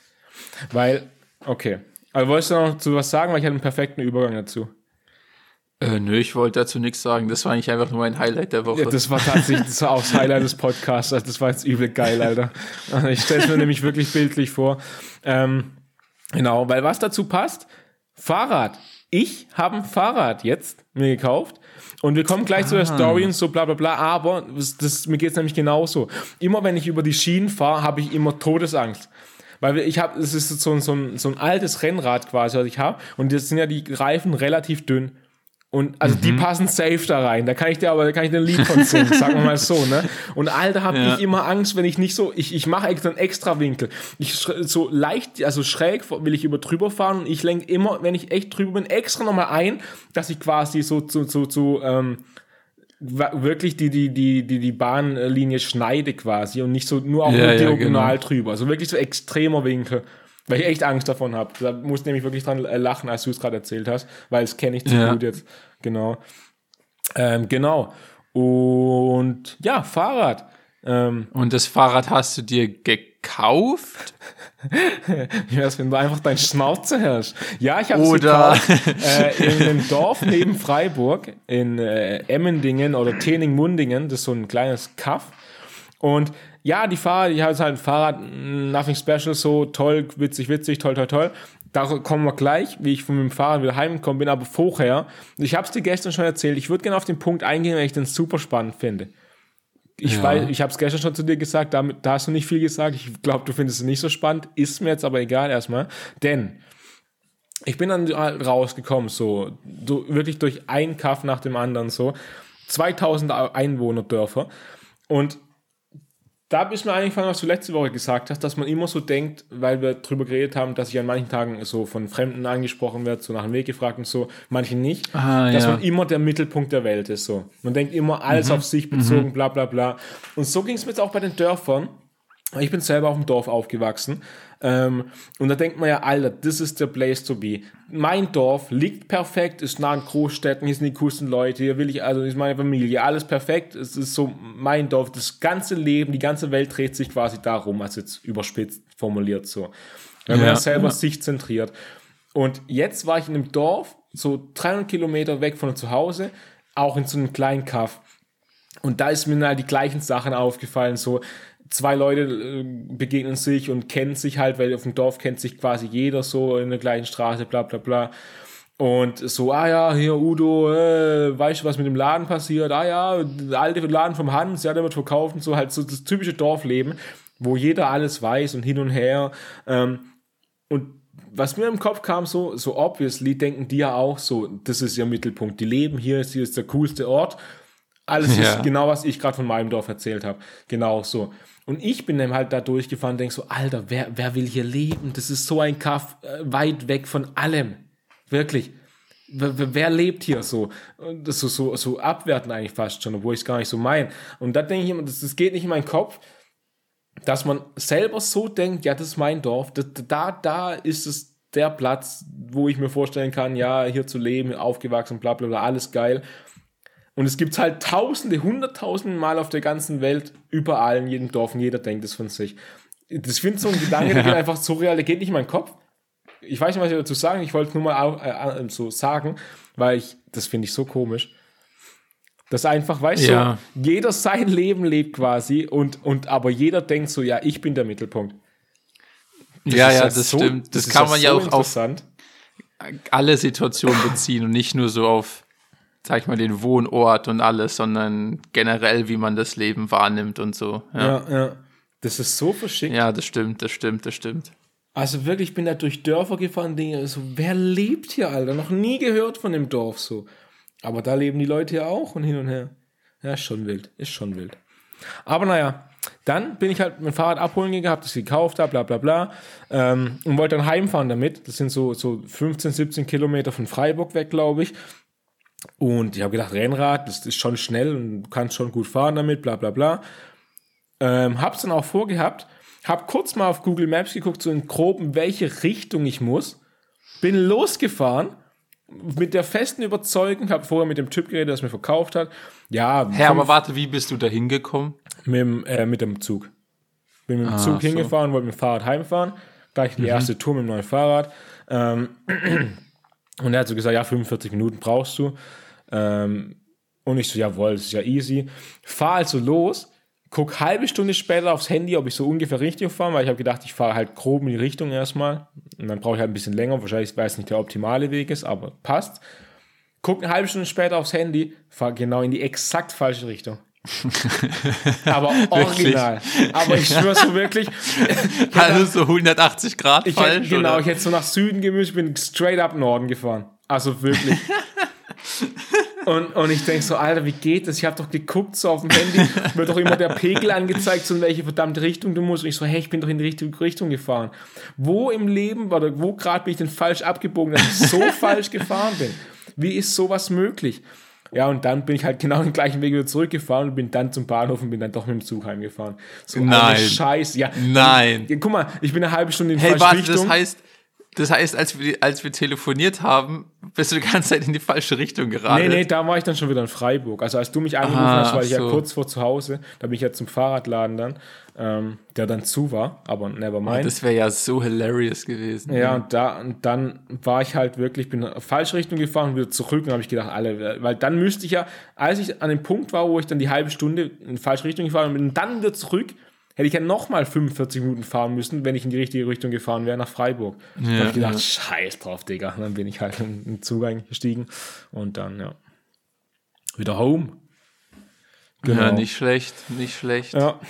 Weil, okay. Aber wolltest du noch zu was sagen? Weil ich hatte einen perfekten Übergang dazu.
Äh, nö, ich wollte dazu nichts sagen. Das war eigentlich einfach nur mein Highlight der Woche.
Ja, das war tatsächlich das war auch das Highlight des Podcasts. Also das war jetzt übel geil, Alter. Ich stelle es mir nämlich wirklich bildlich vor. Ähm, genau, weil was dazu passt, Fahrrad. Ich habe ein Fahrrad jetzt mir gekauft. Und wir kommen gleich zu der Story und so bla bla bla, aber das, das, mir geht es nämlich genauso. Immer wenn ich über die Schienen fahre, habe ich immer Todesangst. Weil ich habe, es ist so, ein- so, ein, so ein altes Rennrad quasi, was ich habe. Und das sind ja die Reifen relativ dünn. Und also die passen safe da rein. Da kann ich dir aber, da kann ich dir ein Lied von singen, sagen wir mal so, ne? Und Alter, habe
Ja.
ich immer Angst, wenn ich nicht so, ich, ich mache extra einen extra Winkel. Ich so leicht, also schräg will ich über drüber fahren und ich lenke immer, wenn ich echt drüber bin, extra nochmal ein, dass ich quasi so zu, zu, zu ähm, wa- wirklich die, die, die, die, die Bahnlinie schneide quasi und nicht so nur auch
Ja,
nur
ja,
diagonal
genau.
drüber. Also wirklich so extremer Winkel. Weil ich echt Angst davon habe. Da musst nämlich wirklich dran äh, lachen, als du es gerade erzählt hast, weil es kenne ich zu
Ja.
gut jetzt. Genau. Ähm, genau. Und ja, Fahrrad. Ähm,
Und das Fahrrad hast du dir gekauft?
wie wär's, wenn du einfach dein Schnauze hältst? Ja, ich habe es
Oder-
gekauft äh, in einem Dorf neben Freiburg, in äh, Emmendingen oder Tening-Mundingen. Das ist so ein kleines Kaff. Und ja, die Fahrer, die haben halt ein Fahrrad, nothing special, so toll, witzig, witzig, toll, toll, toll. Da kommen wir gleich, wie ich von dem Fahrrad wieder heimgekommen bin, aber vorher, ich habe es dir gestern schon erzählt, ich würde gerne auf den Punkt eingehen, weil ich den super spannend finde. Ich
Ja.
weiß, ich habe es gestern schon zu dir gesagt, damit, da hast du nicht viel gesagt. Ich glaube, du findest es nicht so spannend. Ist mir jetzt aber egal erstmal. Denn ich bin dann halt rausgekommen, so, so wirklich durch einen Kaff nach dem anderen, so 2000 Einwohnerdörfer. Und da ist mir eingefallen, was du letzte Woche gesagt hast, dass man immer so denkt, weil wir drüber geredet haben, dass ich an manchen Tagen so von Fremden angesprochen werde, so nach dem Weg gefragt und so, manchen nicht,
Ah,
dass
ja.
man immer der Mittelpunkt der Welt ist. So. Man denkt immer alles auf sich bezogen, bla bla bla. Und so ging es mir jetzt auch bei den Dörfern. Ich bin selber auf dem Dorf aufgewachsen. Ähm, und da denkt man ja, Alter, this is the place to be. Mein Dorf liegt perfekt, ist nah an Großstädten, hier sind die coolsten Leute, hier will ich, also ist meine Familie, alles perfekt. Es ist so mein Dorf, das ganze Leben, die ganze Welt dreht sich quasi darum, also jetzt überspitzt formuliert so. Wenn man
Ja.
ja selber sich zentriert. Und jetzt war ich in einem Dorf, so 300 Kilometer weg von zu Hause, auch in so einem kleinen Kaff. Und da ist mir halt die gleichen Sachen aufgefallen, so zwei Leute äh, begegnen sich und kennen sich halt, weil auf dem Dorf kennt sich quasi jeder so in der gleichen Straße, bla bla bla. Und so, ah ja, hier Udo, äh, weißt du, was mit dem Laden passiert? Ah ja, der alte Laden vom Hans, ja, der wird verkauft und so, halt so das typische Dorfleben, wo jeder alles weiß und hin und her. Ähm, und was mir im Kopf kam, so, so obviously, denken die ja auch so, das ist ihr Mittelpunkt. Die leben hier, hier ist der coolste Ort. Alles
Ja.
ist genau, was ich gerade von meinem Dorf erzählt habe. Genau so. Und ich bin dann halt da durchgefahren und denke so, Alter, wer, wer will hier leben? Das ist so ein Kaff äh, weit weg von allem. Wirklich. Wer, wer- lebt hier so? Das ist so, so abwerten eigentlich fast schon, obwohl ich es gar nicht so meine. Und da denke ich immer, das, das geht nicht in meinen Kopf, dass man selber so denkt, ja, das ist mein Dorf, da, da, da ist es der Platz, wo ich mir vorstellen kann, ja, hier zu leben, aufgewachsen, bla bla bla, alles geil. Und es gibt halt tausende, hunderttausende Mal auf der ganzen Welt, überall, in jedem Dorf, und jeder denkt es von sich. Das finde so ein Gedanke, der geht einfach so real, der geht nicht in meinen Kopf. Ich weiß nicht, was ich dazu sagen, ich wollte es nur mal auch, äh, äh, so sagen, weil ich, das finde ich so komisch. Das einfach, weißt
Ja.
du, jeder sein Leben lebt quasi und, und aber jeder denkt so, ja, ich bin der Mittelpunkt.
ja,
ist
ja, das
so-
stimmt. Das,
ist
kann man ja
so
auch auf alle Situationen beziehen und nicht nur so auf, sag ich mal, den Wohnort und alles, sondern generell, wie man das Leben wahrnimmt und so. Ja,
Ja, ja. Das ist so verschickt.
ja das stimmt, das stimmt, das stimmt.
Also wirklich, ich bin da durch Dörfer gefahren, Dinge so, wer lebt hier, Alter? Noch nie gehört von dem Dorf so. Aber da leben die Leute ja auch und hin und her. Ja, ist schon wild, ist schon wild. Aber naja, dann bin ich halt mein Fahrrad abholen gegangen, hab das gekauft, hab, bla bla bla, ähm, und wollte dann heimfahren damit. Das sind so, so 15, 17 Kilometer von Freiburg weg, glaube ich. Und ich habe gedacht, Rennrad, das ist schon schnell und du kannst schon gut fahren damit, bla bla bla. Ähm, hab's dann auch vorgehabt, hab kurz mal auf Google Maps geguckt, so in grob, in welche Richtung ich muss. Bin losgefahren mit der festen Überzeugung, habe vorher mit dem Typ geredet, der es mir verkauft hat. Ja,
Hä,
komm,
aber warte, wie bist du da hingekommen?
mit, dem, äh, mit dem Zug. Bin mit dem
Ah,
Zug
so.
hingefahren, wollte mit dem Fahrrad heimfahren. Gleich die erste Tour mit dem neuen Fahrrad. Ähm, und er hat so gesagt, ja, 45 Minuten brauchst du. Ähm, und ich so, jawohl, das ist ja easy. Fahr also los, guck halbe Stunde später aufs Handy, ob ich so ungefähr richtig fahre, weil ich habe gedacht, ich fahre halt grob in die Richtung erstmal. Und dann brauche ich halt ein bisschen länger, wahrscheinlich, weil es nicht der optimale Weg ist, aber passt. Guck eine halbe Stunde später aufs Handy, fahr genau in die exakt falsche Richtung. aber original. Aber ich schwöre so wirklich,
Also so 180 Grad
ich hätte,
falsch?
genau,
oder?
ich hätte so nach Süden gemüsst, bin straight up Norden gefahren. Also wirklich. Und, und ich denke so, Alter, wie geht das? Ich habe doch geguckt, so auf dem Handy, wird doch immer der Pegel angezeigt, so in welche verdammte Richtung du musst. Und ich so, hey, ich bin doch in die richtige Richtung gefahren. Wo im Leben, oder wo gerade bin ich denn falsch abgebogen, dass ich so falsch gefahren bin? Wie ist sowas möglich? Ja, und dann bin ich halt genau den gleichen Weg wieder zurückgefahren und bin dann zum Bahnhof und bin dann doch mit dem Zug heimgefahren. So
Nein.
Scheiß. Ja.
Nein.
Ja, guck mal, ich bin eine halbe Stunde in die
Hey,
falsche
warte,
Richtung.
das heißt, das heißt, als wir, als wir telefoniert haben, bist du die ganze Zeit in die falsche Richtung geraten.
Nee, nee, da war ich dann schon wieder in Freiburg. Also als du mich angerufen
Ah,
hast, war ich ja
so.
kurz vor zu Hause, da bin ich ja zum Fahrradladen dann, ähm, der dann zu war, aber never mind.
Das wäre ja so hilarious gewesen.
ja, und, da, und dann war ich halt wirklich, bin in die falsche Richtung gefahren und wieder zurück und habe ich gedacht, alle, weil dann müsste ich ja, als ich an dem Punkt war, wo ich dann die halbe Stunde in die falsche Richtung gefahren bin und dann wieder zurück, hätte ich ja nochmal 45 Minuten fahren müssen, wenn ich in die richtige Richtung gefahren wäre, nach Freiburg. da habe ich gedacht, scheiß drauf, Digga. Und dann bin ich halt in den Zug eingestiegen und dann, ja, wieder home.
Ja, nicht schlecht, nicht schlecht.
Ja,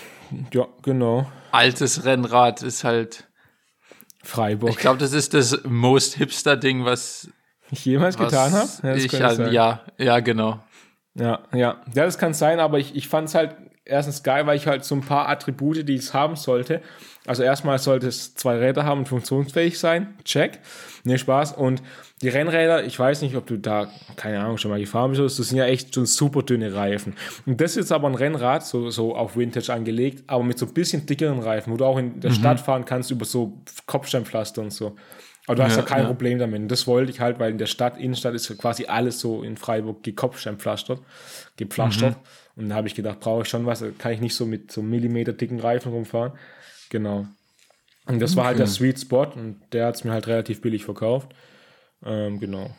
ja, genau.
Altes Rennrad ist halt,
Freiburg.
ich glaube, das ist das most hipster Ding, was,
ich jemals
was
getan habe? Ja,
ich, ja, ja, genau.
Ja, ja. Ja, das kann sein, aber ich, ich fand es halt erstens geil, weil ich halt so ein paar Attribute, die es haben sollte. Also erstmal sollte es zwei Räder haben und funktionsfähig sein. Check. Nee, Spaß. Und die Rennräder, ich weiß nicht, ob du da, keine Ahnung, schon mal gefahren bist, das sind ja echt schon super dünne Reifen. Und das ist jetzt aber ein Rennrad, so, so auf Vintage angelegt, aber mit so ein bisschen dickeren Reifen, wo du auch in der Stadt fahren kannst über so Kopfsteinpflaster und so. Aber du hast ja,
Ja,
kein
ja.
Problem damit. Und das wollte ich halt, weil in der Stadt, Innenstadt ist quasi alles so in Freiburg gekopfsteinpflastert, gepflastert. Und da habe ich gedacht, brauche ich schon was, kann ich nicht so mit so Millimeter dicken Reifen rumfahren. Genau. Und das war halt der Sweet Spot und der hat es mir halt relativ billig verkauft. Ähm, genau.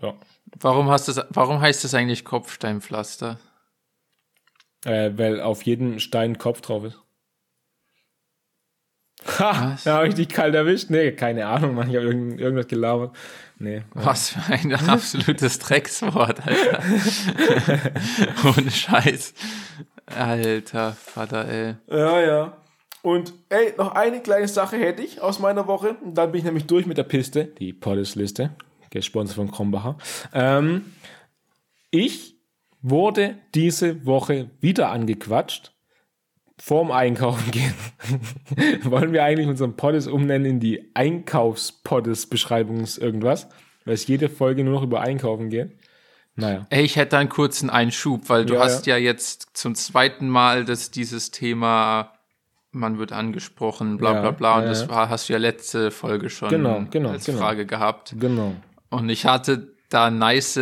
Ja.
Warum hast das, warum heißt das eigentlich Kopfsteinpflaster?
Äh, weil auf jedem Stein ein Kopf drauf ist. Ha,
Was?
da habe ich dich kalt erwischt. Nee, keine Ahnung, Mann, ich habe irgend, irgendwas gelabert. Nee.
Was für ein absolutes Dreckswort, Alter. Ohne Scheiß. Alter Vater, ey.
Ja, ja. Und ey, noch eine kleine Sache hätte ich aus meiner Woche. Und dann bin ich nämlich durch mit der Piste, die Poddes-Liste, gesponsert von Krombacher. Ähm, ich wurde diese Woche wieder angequatscht vorm Einkaufen gehen. Wollen wir eigentlich unseren Poddes umnennen in die Einkaufspoddes-Beschreibungs irgendwas? Weil es jede Folge nur noch über Einkaufen geht. Naja.
Ey, ich hätte einen kurzen Einschub, weil du
Ja,
hast ja. jetzt zum zweiten Mal das, dieses Thema, man wird angesprochen, bla
Ja,
bla bla, und
ja,
das
ja.
war, hast du ja letzte Folge schon
Genau, genau,
als
genau.
Frage gehabt.
Genau.
Und ich hatte da nice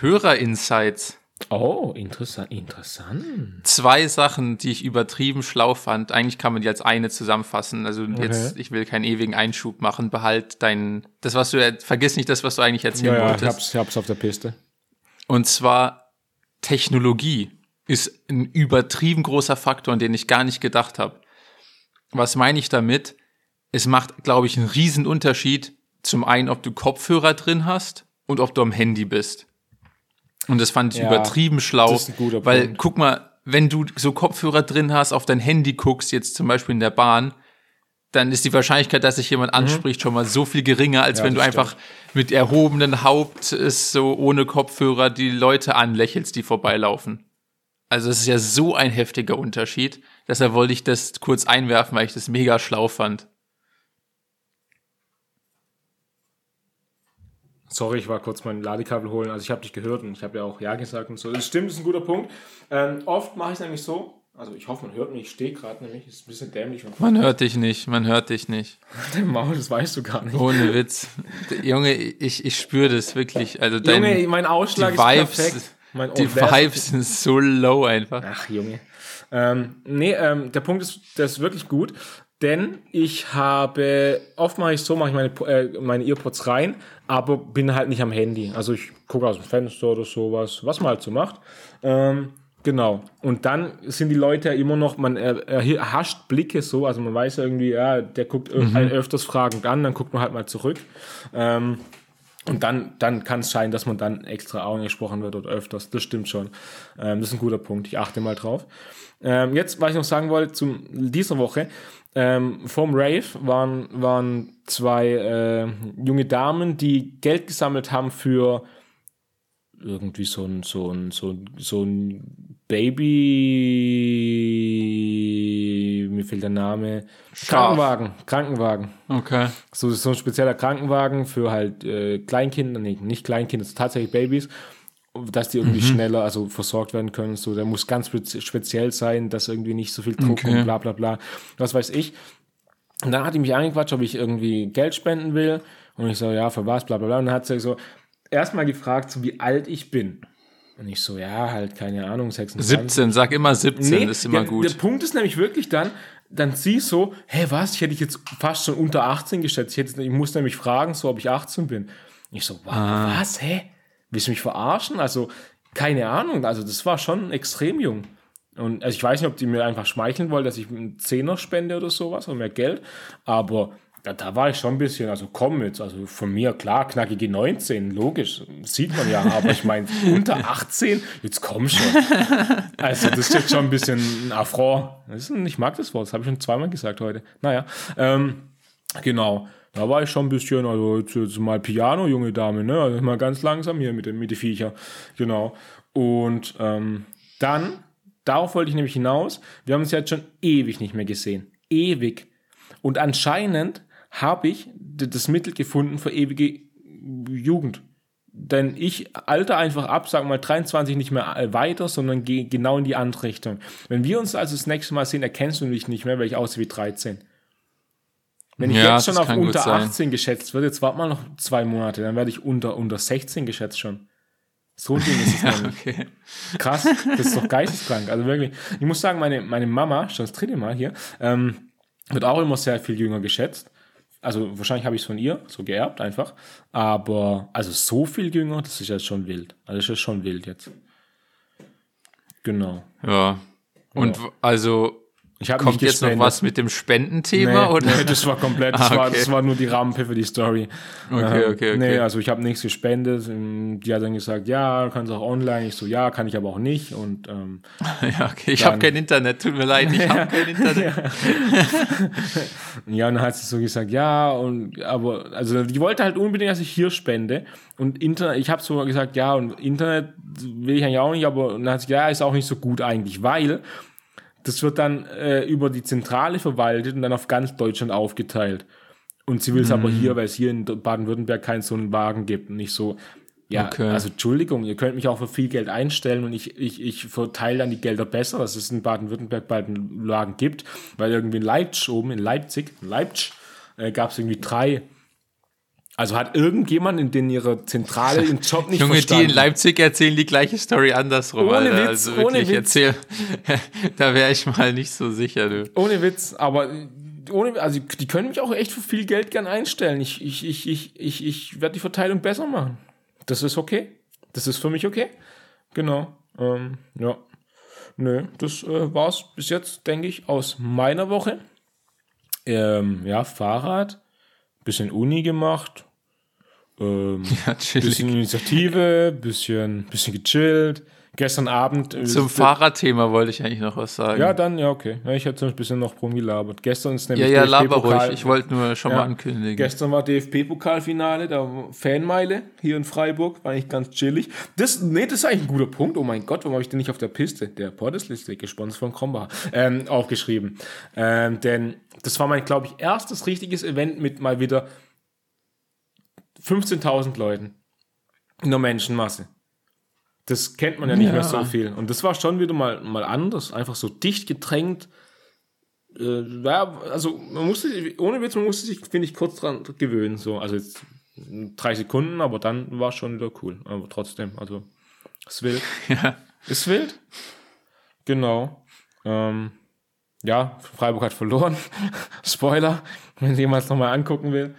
Hörer-Insights.
Oh, interessant, interessant.
Zwei Sachen, die ich übertrieben schlau fand. Eigentlich kann man die als eine zusammenfassen. Also jetzt, ich will keinen ewigen Einschub machen. Behalt dein, das was du, vergiss nicht das, was du eigentlich
Ja,
erzählen
ja, ich
wolltest.
hab's, ich hab's auf der Piste.
Und zwar Technologie ist ein übertrieben großer Faktor, an den ich gar nicht gedacht habe. Was meine ich damit? Es macht, glaube ich, einen riesen Unterschied. Zum einen, ob du Kopfhörer drin hast und ob du am Handy bist. Und das fand ich
Ja,
übertrieben schlau,
das ist ein guter
weil
Punkt.
guck mal, wenn du so Kopfhörer drin hast, auf dein Handy guckst, jetzt zum Beispiel in der Bahn, dann ist die Wahrscheinlichkeit, dass sich jemand anspricht, schon mal so viel geringer, als
Mhm. Ja,
wenn du
das
einfach mit erhobenen Haupt ist so ohne Kopfhörer die Leute anlächelst, die vorbeilaufen. Also es ist ja so ein heftiger Unterschied. Deshalb wollte ich das kurz einwerfen, weil ich das mega schlau fand.
Sorry, ich war kurz mein Ladekabel holen. Also ich habe dich gehört und ich habe ja auch Ja gesagt und so. Das stimmt, das ist ein guter Punkt. Ähm, oft mache ich es nämlich so. Also ich hoffe, man hört mich. Ich stehe gerade nämlich. Ist ein bisschen dämlich.
Man hört dich nicht, man hört dich nicht.
Dein Maul, das weißt du gar nicht.
Ohne Witz. Junge, ich, ich spüre das wirklich. Also dein,
Junge, mein Ausschlag
die
ist
Vibes,
perfekt. Mein
die Vibes sind so low einfach.
Ach, Junge. Ähm, nee, ähm, der Punkt ist, der ist wirklich gut, denn ich habe, oft mache ich so, mache ich meine, äh, meine Earpods rein, aber bin halt nicht am Handy. Also ich gucke aus dem Fenster oder sowas, was man halt so macht. Ähm, genau. Und dann sind die Leute ja immer noch, man er, erhascht Blicke so, also man weiß irgendwie, ja, der guckt mhm. einen öfters fragend an, dann guckt man halt mal zurück. Ähm, und dann, dann kann es sein, dass man dann extra angesprochen wird oder öfters. Das stimmt schon. Ähm, das ist ein guter Punkt. Ich achte mal drauf. Ähm, jetzt, was ich noch sagen wollte, zum dieser Woche. Ähm, vom Rave waren, waren zwei äh, junge Damen, die Geld gesammelt haben für irgendwie so ein, so ein, so ein, so ein Baby, mir fehlt der Name,
Schaf.
Krankenwagen, Krankenwagen.
Okay.
So, so ein spezieller Krankenwagen für halt äh, Kleinkinder, nee, nicht Kleinkinder, tatsächlich Babys, dass die irgendwie schneller, also versorgt werden können. So, der muss ganz spezi- speziell sein, dass irgendwie nicht so viel Druck
Okay.
und bla bla bla. Was weiß ich. Und dann hat die mich angequatscht, ob ich irgendwie Geld spenden will. Und ich so, ja, für was, bla bla bla. Und dann hat sie so erstmal gefragt, so wie alt ich bin. Und ich so, ja, halt, keine Ahnung, 26.
17, sag immer 17,
Nee,
ist immer
ja,
gut.
Der Punkt ist nämlich wirklich dann, dann sie so, hä, was? Ich hätte dich jetzt fast schon unter 18 geschätzt. Ich, hätte, ich muss nämlich fragen, so, ob ich 18 bin. Ich so, wa-
Ah.
was, hä? Willst du mich verarschen? Also, keine Ahnung. Also, das war schon extrem jung. Und also ich weiß nicht, ob die mir einfach schmeicheln wollen, dass ich einen Zehner spende oder sowas oder mehr Geld. Aber ja, da war ich schon ein bisschen, also komm jetzt, also von mir, klar, knackige 19, logisch, sieht man ja, aber ich meine, unter 18, jetzt komm schon. Also, das ist jetzt schon ein bisschen ein Affront. Ein- ich mag das Wort, das habe ich schon zweimal gesagt heute. Naja, ähm, genau. Da war ich schon ein bisschen, also jetzt, jetzt mal Piano, junge Dame, ne? Also mal ganz langsam hier mit den, mit den Viecher. Genau. Und ähm, dann, darauf wollte ich nämlich hinaus, wir haben uns jetzt schon ewig nicht mehr gesehen. Ewig. Und anscheinend habe ich das Mittel gefunden für ewige Jugend. Denn ich alter einfach ab, sag mal 23 nicht mehr äh, weiter, sondern gehe genau in die andere Richtung. Wenn wir uns also das nächste Mal sehen, erkennst du mich nicht mehr, weil ich aussehe wie 13. Wenn ich
Ja,
jetzt schon auf unter
sein.
18 geschätzt wird, jetzt warte mal noch zwei Monate, dann werde ich unter, unter 16 geschätzt schon. So ein Ding ist es nämlich.
Okay.
Krass, das ist doch geisteskrank. Also wirklich, ich muss sagen, meine, meine Mama, schon das dritte Mal hier, ähm, wird auch immer sehr viel jünger geschätzt. Also wahrscheinlich habe ich es von ihr, so geerbt einfach. Aber also so viel jünger, das ist jetzt schon wild. Also das ist schon wild jetzt. Genau.
Ja. Und w- also
Ich habe
kommt
nicht
jetzt noch was mit dem Spendenthema
Nee,
oder?
nee, das war komplett, das,
Ah,
war,
okay.
das war nur die Rahmenpfiffe, die Story.
Okay,
Ähm,
okay, okay.
Nee, also ich habe nichts gespendet. Ähm, Die hat dann gesagt, ja, du kannst auch online. Ich so, ja, kann ich aber auch nicht. Und ähm,
ja, okay. Ich habe kein Internet, tut mir leid, ich habe kein Internet.
Ja, und dann hat sie so gesagt, ja, und aber, also die wollte halt unbedingt, dass ich hier spende. Und Internet, ich habe so gesagt, ja, und Internet will ich eigentlich auch nicht, aber und dann hat sie gesagt, ja, ist auch nicht so gut eigentlich, weil das wird dann äh, über die Zentrale verwaltet und dann auf ganz Deutschland aufgeteilt. Und sie will es aber hier, weil es hier in Baden-Württemberg keinen so einen Wagen gibt. Und nicht so, ja,
Okay.
also Entschuldigung, ihr könnt mich auch für viel Geld einstellen und ich, ich, ich verteile dann die Gelder besser, dass es in Baden-Württemberg bald einen Wagen gibt, weil irgendwie in Leipzig oben, in Leipzig, in Leipzig, äh, gab es irgendwie drei. Also hat irgendjemand in den ihre Zentrale den Job nicht
Junge,
verstanden.
die in Leipzig erzählen die gleiche Story andersrum.
Ohne
Alter.
Witz,
also
ohne
wirklich,
Witz.
erzähl. da wäre ich mal nicht so sicher, du.
Ohne Witz, aber ohne, also die können mich auch echt für viel Geld gern einstellen. Ich, ich, ich, ich, ich, ich werde die Verteilung besser machen. Das ist okay. Das ist für mich okay. Genau. Ähm, ja. Nö, das äh, war's bis jetzt, denke ich, aus meiner Woche. Ähm, ja, Fahrrad, bisschen Uni gemacht, ähm,
Ja,
bisschen Initiative, bisschen, bisschen gechillt. Gestern Abend. äh,
Zum Fahrradthema wollte ich eigentlich noch was sagen.
Ja, dann, ja, okay. Ja, ich hätte ein bisschen noch rumgelabert. Gestern ist
ja,
nämlich
ja laber
DFB-Pokal.
ruhig. Ich wollte nur schon
Ja.
mal ankündigen.
Gestern war DFB-Pokalfinale, da war Fanmeile hier in Freiburg, war eigentlich ganz chillig. Das, nee, das ist eigentlich ein guter Punkt. Oh mein Gott, warum habe ich den nicht auf der Piste? Der Poddesliste, gesponsert von Krombacher, ähm, aufgeschrieben. Ähm, denn das war mein, glaube ich, erstes richtiges Event mit mal wieder 15.000 Leuten in der Menschenmasse. Das kennt man ja nicht
Ja.
mehr so viel. Und das war schon wieder mal, mal anders. Einfach so dicht gedrängt. Äh, ja, also man musste, ohne Witz, man musste sich, finde ich, kurz dran gewöhnen. So. Also jetzt drei Sekunden, aber dann war es schon wieder cool. Aber trotzdem, also ist wild.
Ja.
Ist wild. Genau. Ähm, ja, Freiburg hat verloren. Spoiler, wenn jemand es nochmal angucken will.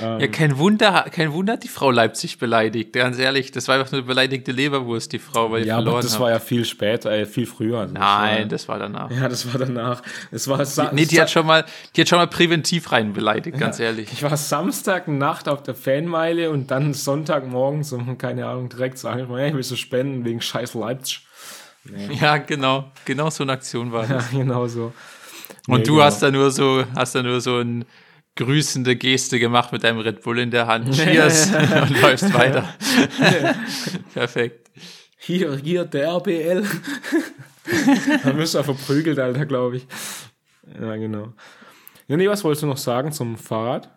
Ja, kein Wunder, kein Wunder hat die Frau Leipzig beleidigt. Ganz ehrlich, das war einfach eine beleidigte Leberwurst, die Frau, weil
Ja,
verloren
aber das
haben.
war ja viel später, äh, viel früher.
Nein, das war danach.
ja, das war danach. Es war Sa
Nee, die hat schon mal, die hat schon mal präventiv rein beleidigt, ganz ehrlich.
ich war Samstagnacht auf der Fanmeile und dann Sonntagmorgens um, keine Ahnung, direkt sagen, hey, ich will so spenden wegen scheiß Leipzig.
Ja, genau. Genau so eine Aktion war das.
Ja, genau so.
Und
Nee,
du
genau.
hast da nur so, hast da nur so eine grüßende Geste gemacht mit deinem Red Bull in der Hand. Cheers und läufst weiter. Perfekt.
hier, hier, der RBL. Dann wirst du auch verprügelt, Alter, glaube ich. Ja, genau. Ja, nee, was wolltest du noch sagen zum Fahrrad?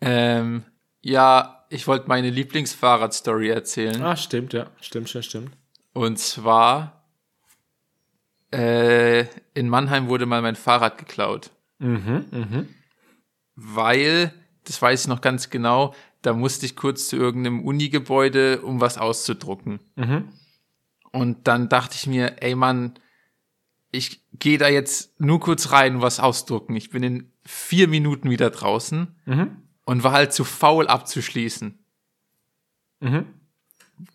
Ähm, ja, ich wollte meine Lieblingsfahrradstory erzählen.
Ah, stimmt, ja. Stimmt, stimmt, stimmt.
Und zwar, äh, in Mannheim wurde mal mein Fahrrad geklaut.
Mhm, mhm.
Weil, das weiß ich noch ganz genau, da musste ich kurz zu irgendeinem Uni-Gebäude, um was auszudrucken.
Mhm.
Und dann dachte ich mir, ey Mann, ich gehe da jetzt nur kurz rein und was ausdrucken. Ich bin in vier Minuten wieder draußen
Mhm.
und war halt zu faul abzuschließen.
Mhm.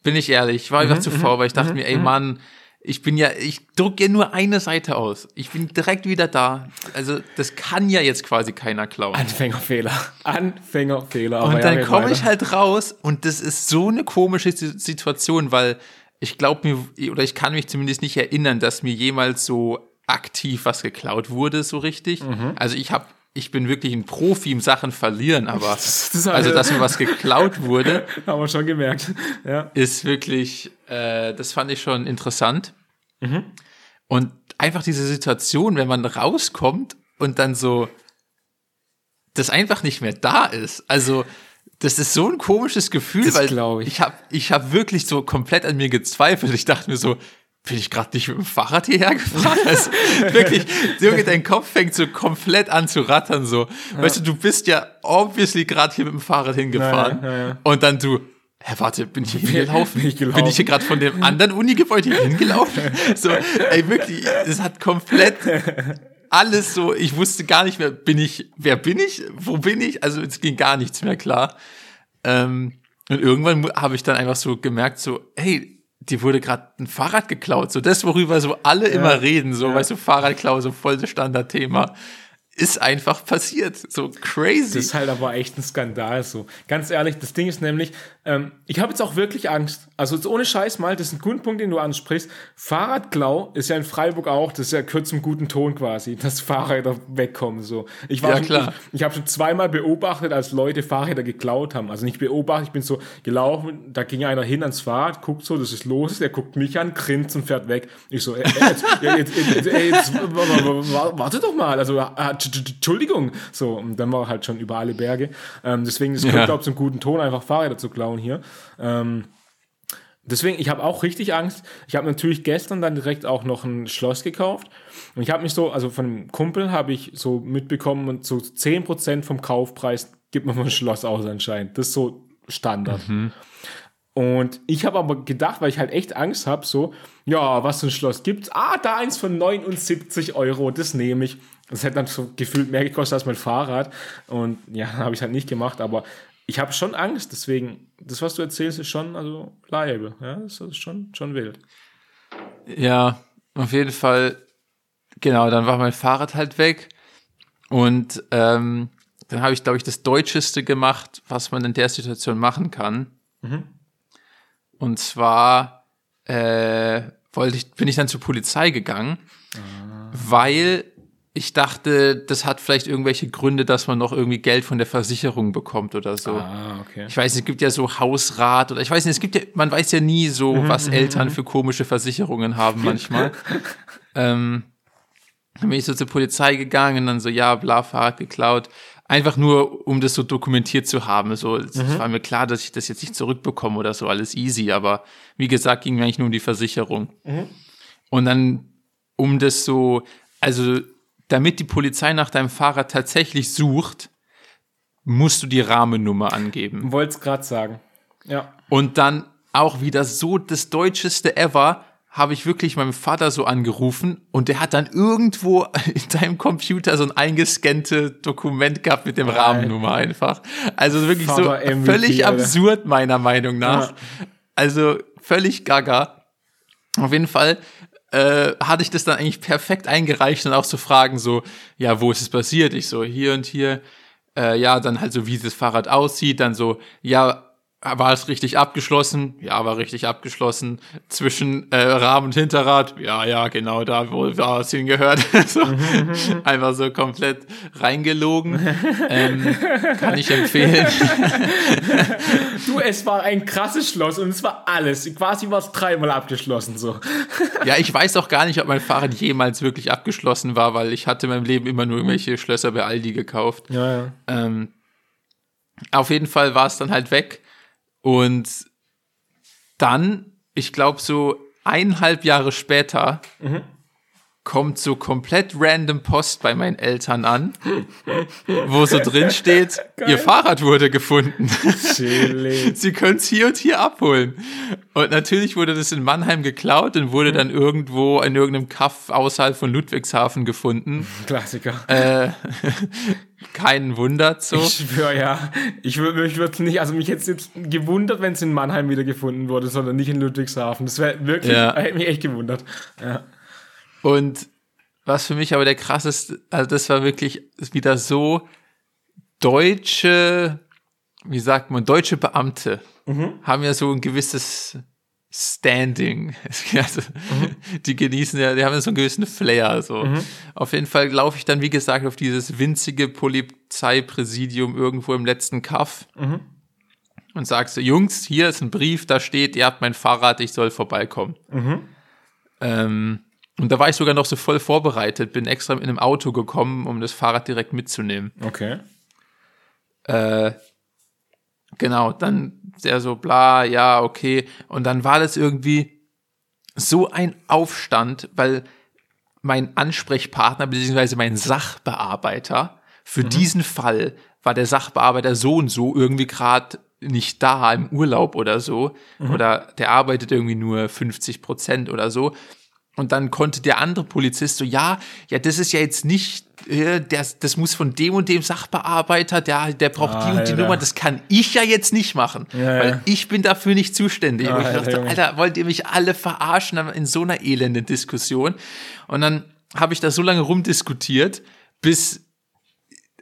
Bin ich ehrlich, ich war einfach zu faul, weil ich dachte mir, ey Mann, ich bin ja, ich drucke ja nur eine Seite aus. Ich bin direkt wieder da. Also das kann ja jetzt quasi keiner klauen.
Anfängerfehler. Anfängerfehler.
Und
ja,
dann
red
komme ich halt raus und das ist so eine komische Si- Situation, weil ich glaube mir, oder ich kann mich zumindest nicht erinnern, dass mir jemals so aktiv was geklaut wurde, so richtig.
Mhm.
Also ich habe, ich bin wirklich ein Profi im Sachen verlieren, aber
Das
also, dass mir was geklaut wurde,
Haben wir schon gemerkt. Ja.
ist wirklich, äh, das fand ich schon interessant.
Mhm.
Und einfach diese Situation, wenn man rauskommt und dann so, das einfach nicht mehr da ist. Also, das ist so ein komisches Gefühl,
Das
weil
ich.
ich habe ich hab wirklich so komplett an mir gezweifelt. Ich dachte mir so, bin ich gerade nicht mit dem Fahrrad hierher gefahren? Also, wirklich, Junge, dein Kopf fängt so komplett an zu rattern. So, weißt du, du bist ja obviously gerade hier mit dem Fahrrad hingefahren
Ja, ja, ja.
und dann du, hä, warte, bin ich hier hingelaufen?
Bin ich gelaufen?
Bin ich hier gerade von dem anderen Uni-Gebäude hier hingelaufen? So, ey, wirklich, es hat komplett alles so, ich wusste gar nicht mehr, bin ich, wer bin ich, wo bin ich? Also es ging gar nichts mehr klar. Ähm, und irgendwann habe ich dann einfach so gemerkt, so, hey, dir wurde gerade ein Fahrrad geklaut. So das, worüber so alle immer reden, so, weißt du, Fahrradklau, so voll das Standardthema, ist einfach passiert. So crazy.
Das ist halt aber echt ein Skandal so. Ganz ehrlich, das Ding ist nämlich, ähm, ich habe jetzt auch wirklich Angst. Also jetzt ohne Scheiß mal, das ist ein guter Punkt, den du ansprichst. Fahrradklau ist ja in Freiburg auch, das ist ja kurz im guten Ton quasi, dass Fahrräder wegkommen so. Ich war
Ja,
schon,
klar.
Ich, ich habe schon zweimal beobachtet, als Leute Fahrräder geklaut haben. Also nicht beobachtet, ich bin so gelaufen, da ging einer hin ans Fahrrad, guckt so, das ist los, der guckt mich an, grinst und fährt weg. Ich so, ey, jetzt, jetzt, jetzt, ey, jetzt, warte doch mal, also ah, tsch- Entschuldigung. So, und dann war halt schon über alle Berge. Ähm, deswegen, es
Ja.
gehört, glaube ich, zum guten Ton, einfach Fahrräder zu klauen hier. Deswegen, ich habe auch richtig Angst. Ich habe natürlich gestern dann direkt auch noch ein Schloss gekauft. Und ich habe mich so, also von einem Kumpel habe ich so mitbekommen, und so 10% vom Kaufpreis gibt man mal ein Schloss aus anscheinend. Das ist so Standard. Und ich habe aber gedacht, weil ich halt echt Angst habe, so, ja, was für ein Schloss gibt's? Ah, da eins von 79 Euro, das nehme ich. Das hätte dann so gefühlt mehr gekostet als mein Fahrrad. Und ja, habe ich halt nicht gemacht, aber ich habe schon Angst, deswegen, das, was du erzählst, ist schon, also, liable. Ja, das ist schon, schon wild.
Ja, auf jeden Fall. Genau, dann war mein Fahrrad halt weg. Und ähm, dann habe ich, glaube ich, das Deutscheste gemacht, was man in der Situation machen kann. Und zwar äh, wollte ich, bin ich dann zur Polizei gegangen, weil ich dachte, das hat vielleicht irgendwelche Gründe, dass man noch irgendwie Geld von der Versicherung bekommt oder so.
Ah, okay.
Ich weiß es gibt ja so Hausrat oder ich weiß nicht, es gibt ja, man weiß ja nie so, was Eltern für komische Versicherungen haben manchmal. ähm, dann bin ich so zur Polizei gegangen und dann so, ja, bla, Fahrrad geklaut. Einfach nur, um das so dokumentiert zu haben. So, es war mir klar, dass ich das jetzt nicht zurückbekomme oder so, alles easy. Aber wie gesagt, ging mir eigentlich nur um die Versicherung. Und dann, um das so, also, damit die Polizei nach deinem Fahrrad tatsächlich sucht, musst du die Rahmennummer angeben.
Wollte es gerade sagen. Ja.
Und dann auch wieder so das Deutscheste ever, habe ich wirklich meinem Vater so angerufen und der hat dann irgendwo in seinem Computer so ein eingescannte Dokument gehabt mit dem Rahmennummer einfach. Also wirklich so
Vater MVP,
völlig
Alter.
absurd meiner Meinung nach.
Ja.
Also völlig gaga. Auf jeden Fall äh, hatte ich das dann eigentlich perfekt eingereicht und auch so Fragen so, ja, wo ist es passiert? Ich so, hier und hier. Äh, ja, dann halt so, wie das Fahrrad aussieht. Dann so, ja, war es richtig abgeschlossen? Ja, war richtig abgeschlossen. Zwischen äh, Rahmen und Hinterrad? Ja, ja, genau, da wo da es hingehört. so, einfach so komplett reingelogen. ähm, kann ich empfehlen.
du, es war ein krasses Schloss und es war alles. Quasi war es dreimal abgeschlossen so.
ja, ich weiß auch gar nicht, ob mein Fahrrad jemals wirklich abgeschlossen war, weil ich hatte in meinem Leben immer nur irgendwelche Schlösser bei Aldi gekauft.
Ja, ja.
Ähm, auf jeden Fall war es dann halt weg. Und dann, ich glaube, so eineinhalb Jahre später mhm. kommt so komplett random Post bei meinen Eltern an, wo so drin steht, ihr Fahrrad wurde gefunden. Sie können es hier und hier abholen. Und natürlich wurde das in Mannheim geklaut und wurde dann irgendwo in irgendeinem Kaff außerhalb von Ludwigshafen gefunden.
Klassiker.
Äh, keinen wundert so.
Ich schwöre ja. Ich würde mich würde nicht, also mich jetzt jetzt gewundert, wenn es in Mannheim wieder gefunden wurde, sondern nicht in Ludwigshafen. Das wäre wirklich, ja. hätte mich echt gewundert. Ja.
Und was für mich aber der krasseste, also das war wirklich wieder so deutsche, wie sagt man, deutsche Beamte mhm. haben ja so ein gewisses Standing. Also, mhm. Die genießen ja, die haben ja so einen gewissen Flair. So. Mhm. Auf jeden Fall laufe ich dann, wie gesagt, auf dieses winzige Polizeipräsidium irgendwo im letzten Kaff mhm. und sag so, Jungs, hier ist ein Brief, da steht, ihr habt mein Fahrrad, ich soll vorbeikommen. Mhm. Ähm, und da war ich sogar noch so voll vorbereitet, bin extra mit einem Auto gekommen, um das Fahrrad direkt mitzunehmen.
Okay.
Äh, Genau, dann der so bla, ja, okay. Und dann war das irgendwie so ein Aufstand, weil mein Ansprechpartner beziehungsweise mein Sachbearbeiter für mhm. diesen Fall war der Sachbearbeiter so und so irgendwie gerade nicht da im Urlaub oder so mhm. oder der arbeitet irgendwie nur 50 Prozent oder so und dann konnte der andere Polizist so, ja, ja, das ist ja jetzt nicht, äh, das, das muss von dem und dem Sachbearbeiter, der, der braucht ah, die und die Nummer, das kann ich ja jetzt nicht machen, ja, weil ja. ich bin dafür nicht zuständig. Ah, und ich dachte, Alter, Alter, wollt ihr mich alle verarschen in so einer elenden Diskussion? Und dann habe ich da so lange rumdiskutiert, bis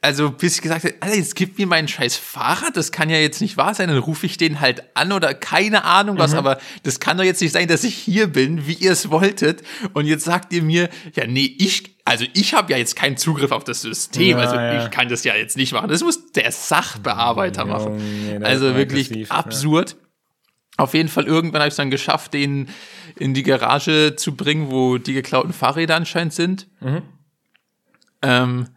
also bis ich gesagt habe, Alter, jetzt gib mir mein scheiß Fahrrad, das kann ja jetzt nicht wahr sein, dann rufe ich den halt an oder keine Ahnung was, mhm. aber das kann doch jetzt nicht sein, dass ich hier bin, wie ihr es wolltet und jetzt sagt ihr mir, ja nee, ich, also ich habe ja jetzt keinen Zugriff auf das System, ja, also ja. ich kann das ja jetzt nicht machen, das muss der Sachbearbeiter machen. Nee, also wirklich absurd. Ja. Auf jeden Fall irgendwann habe ich es dann geschafft, den in die Garage zu bringen, wo die geklauten Fahrräder anscheinend sind. Mhm. Ähm,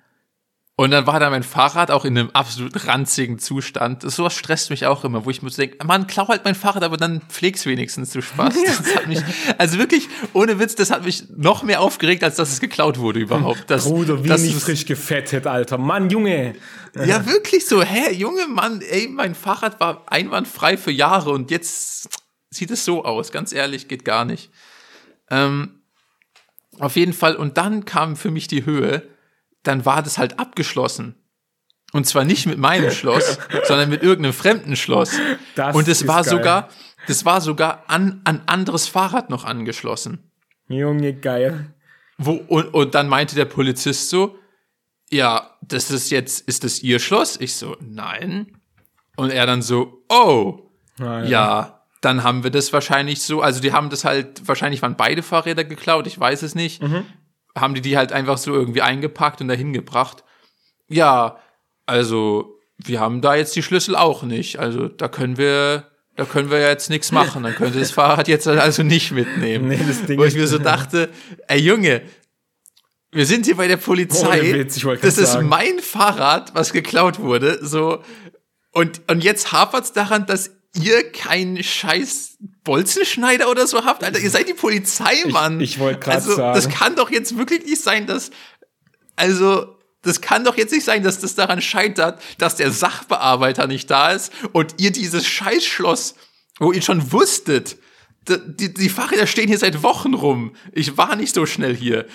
und dann war da mein Fahrrad auch in einem absolut ranzigen Zustand. Das, sowas stresst mich auch immer, wo ich mir denke, Mann, klau halt mein Fahrrad, aber dann pfleg's wenigstens, du Spaß. Das hat mich, also wirklich, ohne Witz, das hat mich noch mehr aufgeregt, als dass es geklaut wurde überhaupt. Das,
Bruder, wie das nicht frisch gefettet, Alter. Mann, Junge.
Ja, wirklich so, hä, Junge, Mann, ey, mein Fahrrad war einwandfrei für Jahre und jetzt sieht es so aus. Ganz ehrlich, geht gar nicht. Ähm, auf jeden Fall, und dann kam für mich die Höhe, dann war das halt abgeschlossen. Und zwar nicht mit meinem Schloss, sondern mit irgendeinem fremden Schloss. Das und es war geil. sogar, das war sogar an ein anderes Fahrrad noch angeschlossen.
Junge, geil.
Wo, und, und dann meinte der Polizist so, ja, das ist jetzt, ist das Ihr Schloss? Ich so, nein. Und er dann so, oh, ah, ja. ja, dann haben wir das wahrscheinlich so, also die haben das halt, wahrscheinlich waren beide Fahrräder geklaut, ich weiß es nicht. Mhm haben die die halt einfach so irgendwie eingepackt und dahin gebracht. Ja, also wir haben da jetzt die Schlüssel auch nicht. Also da können wir, da können wir jetzt nichts machen. Dann könnte das Fahrrad jetzt also nicht mitnehmen. Nee, das Ding Wo ich mir so dachte, ey Junge, wir sind hier bei der Polizei. Oh, Witz, das ist sagen. mein Fahrrad, was geklaut wurde. So und und jetzt hapert's daran, dass ihr keinen scheiß Bolzenschneider oder so habt? Alter, ihr seid die Polizei, Mann.
Ich, ich wollte gerade also, sagen.
Das kann doch jetzt wirklich nicht sein, dass. Also, das kann doch jetzt nicht sein, dass das daran scheitert, dass der Sachbearbeiter nicht da ist und ihr dieses Scheißschloss, wo ihr schon wusstet, die, die Fahrräder stehen hier seit Wochen rum. Ich war nicht so schnell hier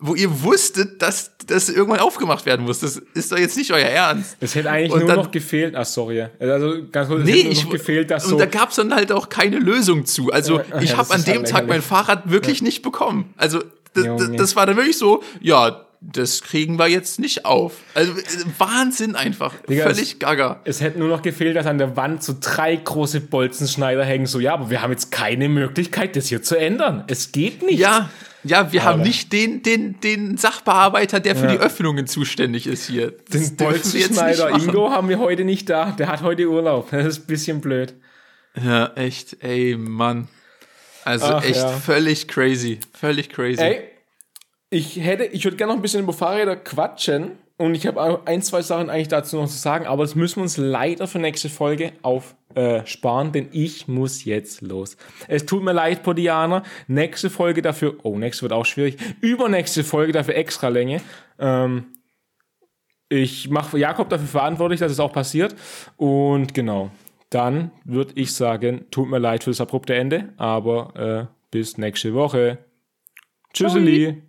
wo ihr wusstet, dass das irgendwann aufgemacht werden muss. Das ist doch jetzt nicht euer Ernst.
Es hätte eigentlich und nur dann, noch gefehlt. Ach, sorry. Also ganz kurz,
nee, es noch gefehlt, dass so. Und da gab's dann halt auch keine Lösung zu. Also ich ja, habe an dem halt Tag mein Fahrrad wirklich ja. nicht bekommen. Also das war dann wirklich so, ja, das kriegen wir jetzt nicht auf. Also äh, Wahnsinn einfach.
Digga,
Völlig gaga.
Es hätte nur noch gefehlt, dass an der Wand so drei große Bolzenschneider hängen. So, ja, aber wir haben jetzt keine Möglichkeit, das hier zu ändern. Es geht nicht.
Ja, ja, wir haben
Alter.
nicht den, den, den Sachbearbeiter, der für
Ja.
die Öffnungen zuständig ist hier. Das
Den Bolzenschneider. Ingo haben wir heute nicht da. Der hat heute Urlaub. Das ist ein bisschen blöd.
Ja, echt, ey, Mann. Also
Ach,
echt
ja.
völlig crazy. Völlig crazy.
Ey, ich hätte, ich würde gerne noch ein bisschen über Fahrräder quatschen. Und ich habe ein, zwei Sachen eigentlich dazu noch zu sagen, aber das müssen wir uns leider für nächste Folge aufsparen, äh, denn ich muss jetzt los. Es tut mir leid, Podianer. Nächste Folge dafür, oh, nächste wird auch schwierig. Übernächste Folge dafür extra Länge. Ähm, ich mache Jakob dafür verantwortlich, dass es auch passiert. Und genau, dann würde ich sagen, tut mir leid für das abrupte Ende, aber äh, bis nächste Woche. Tschüsseli.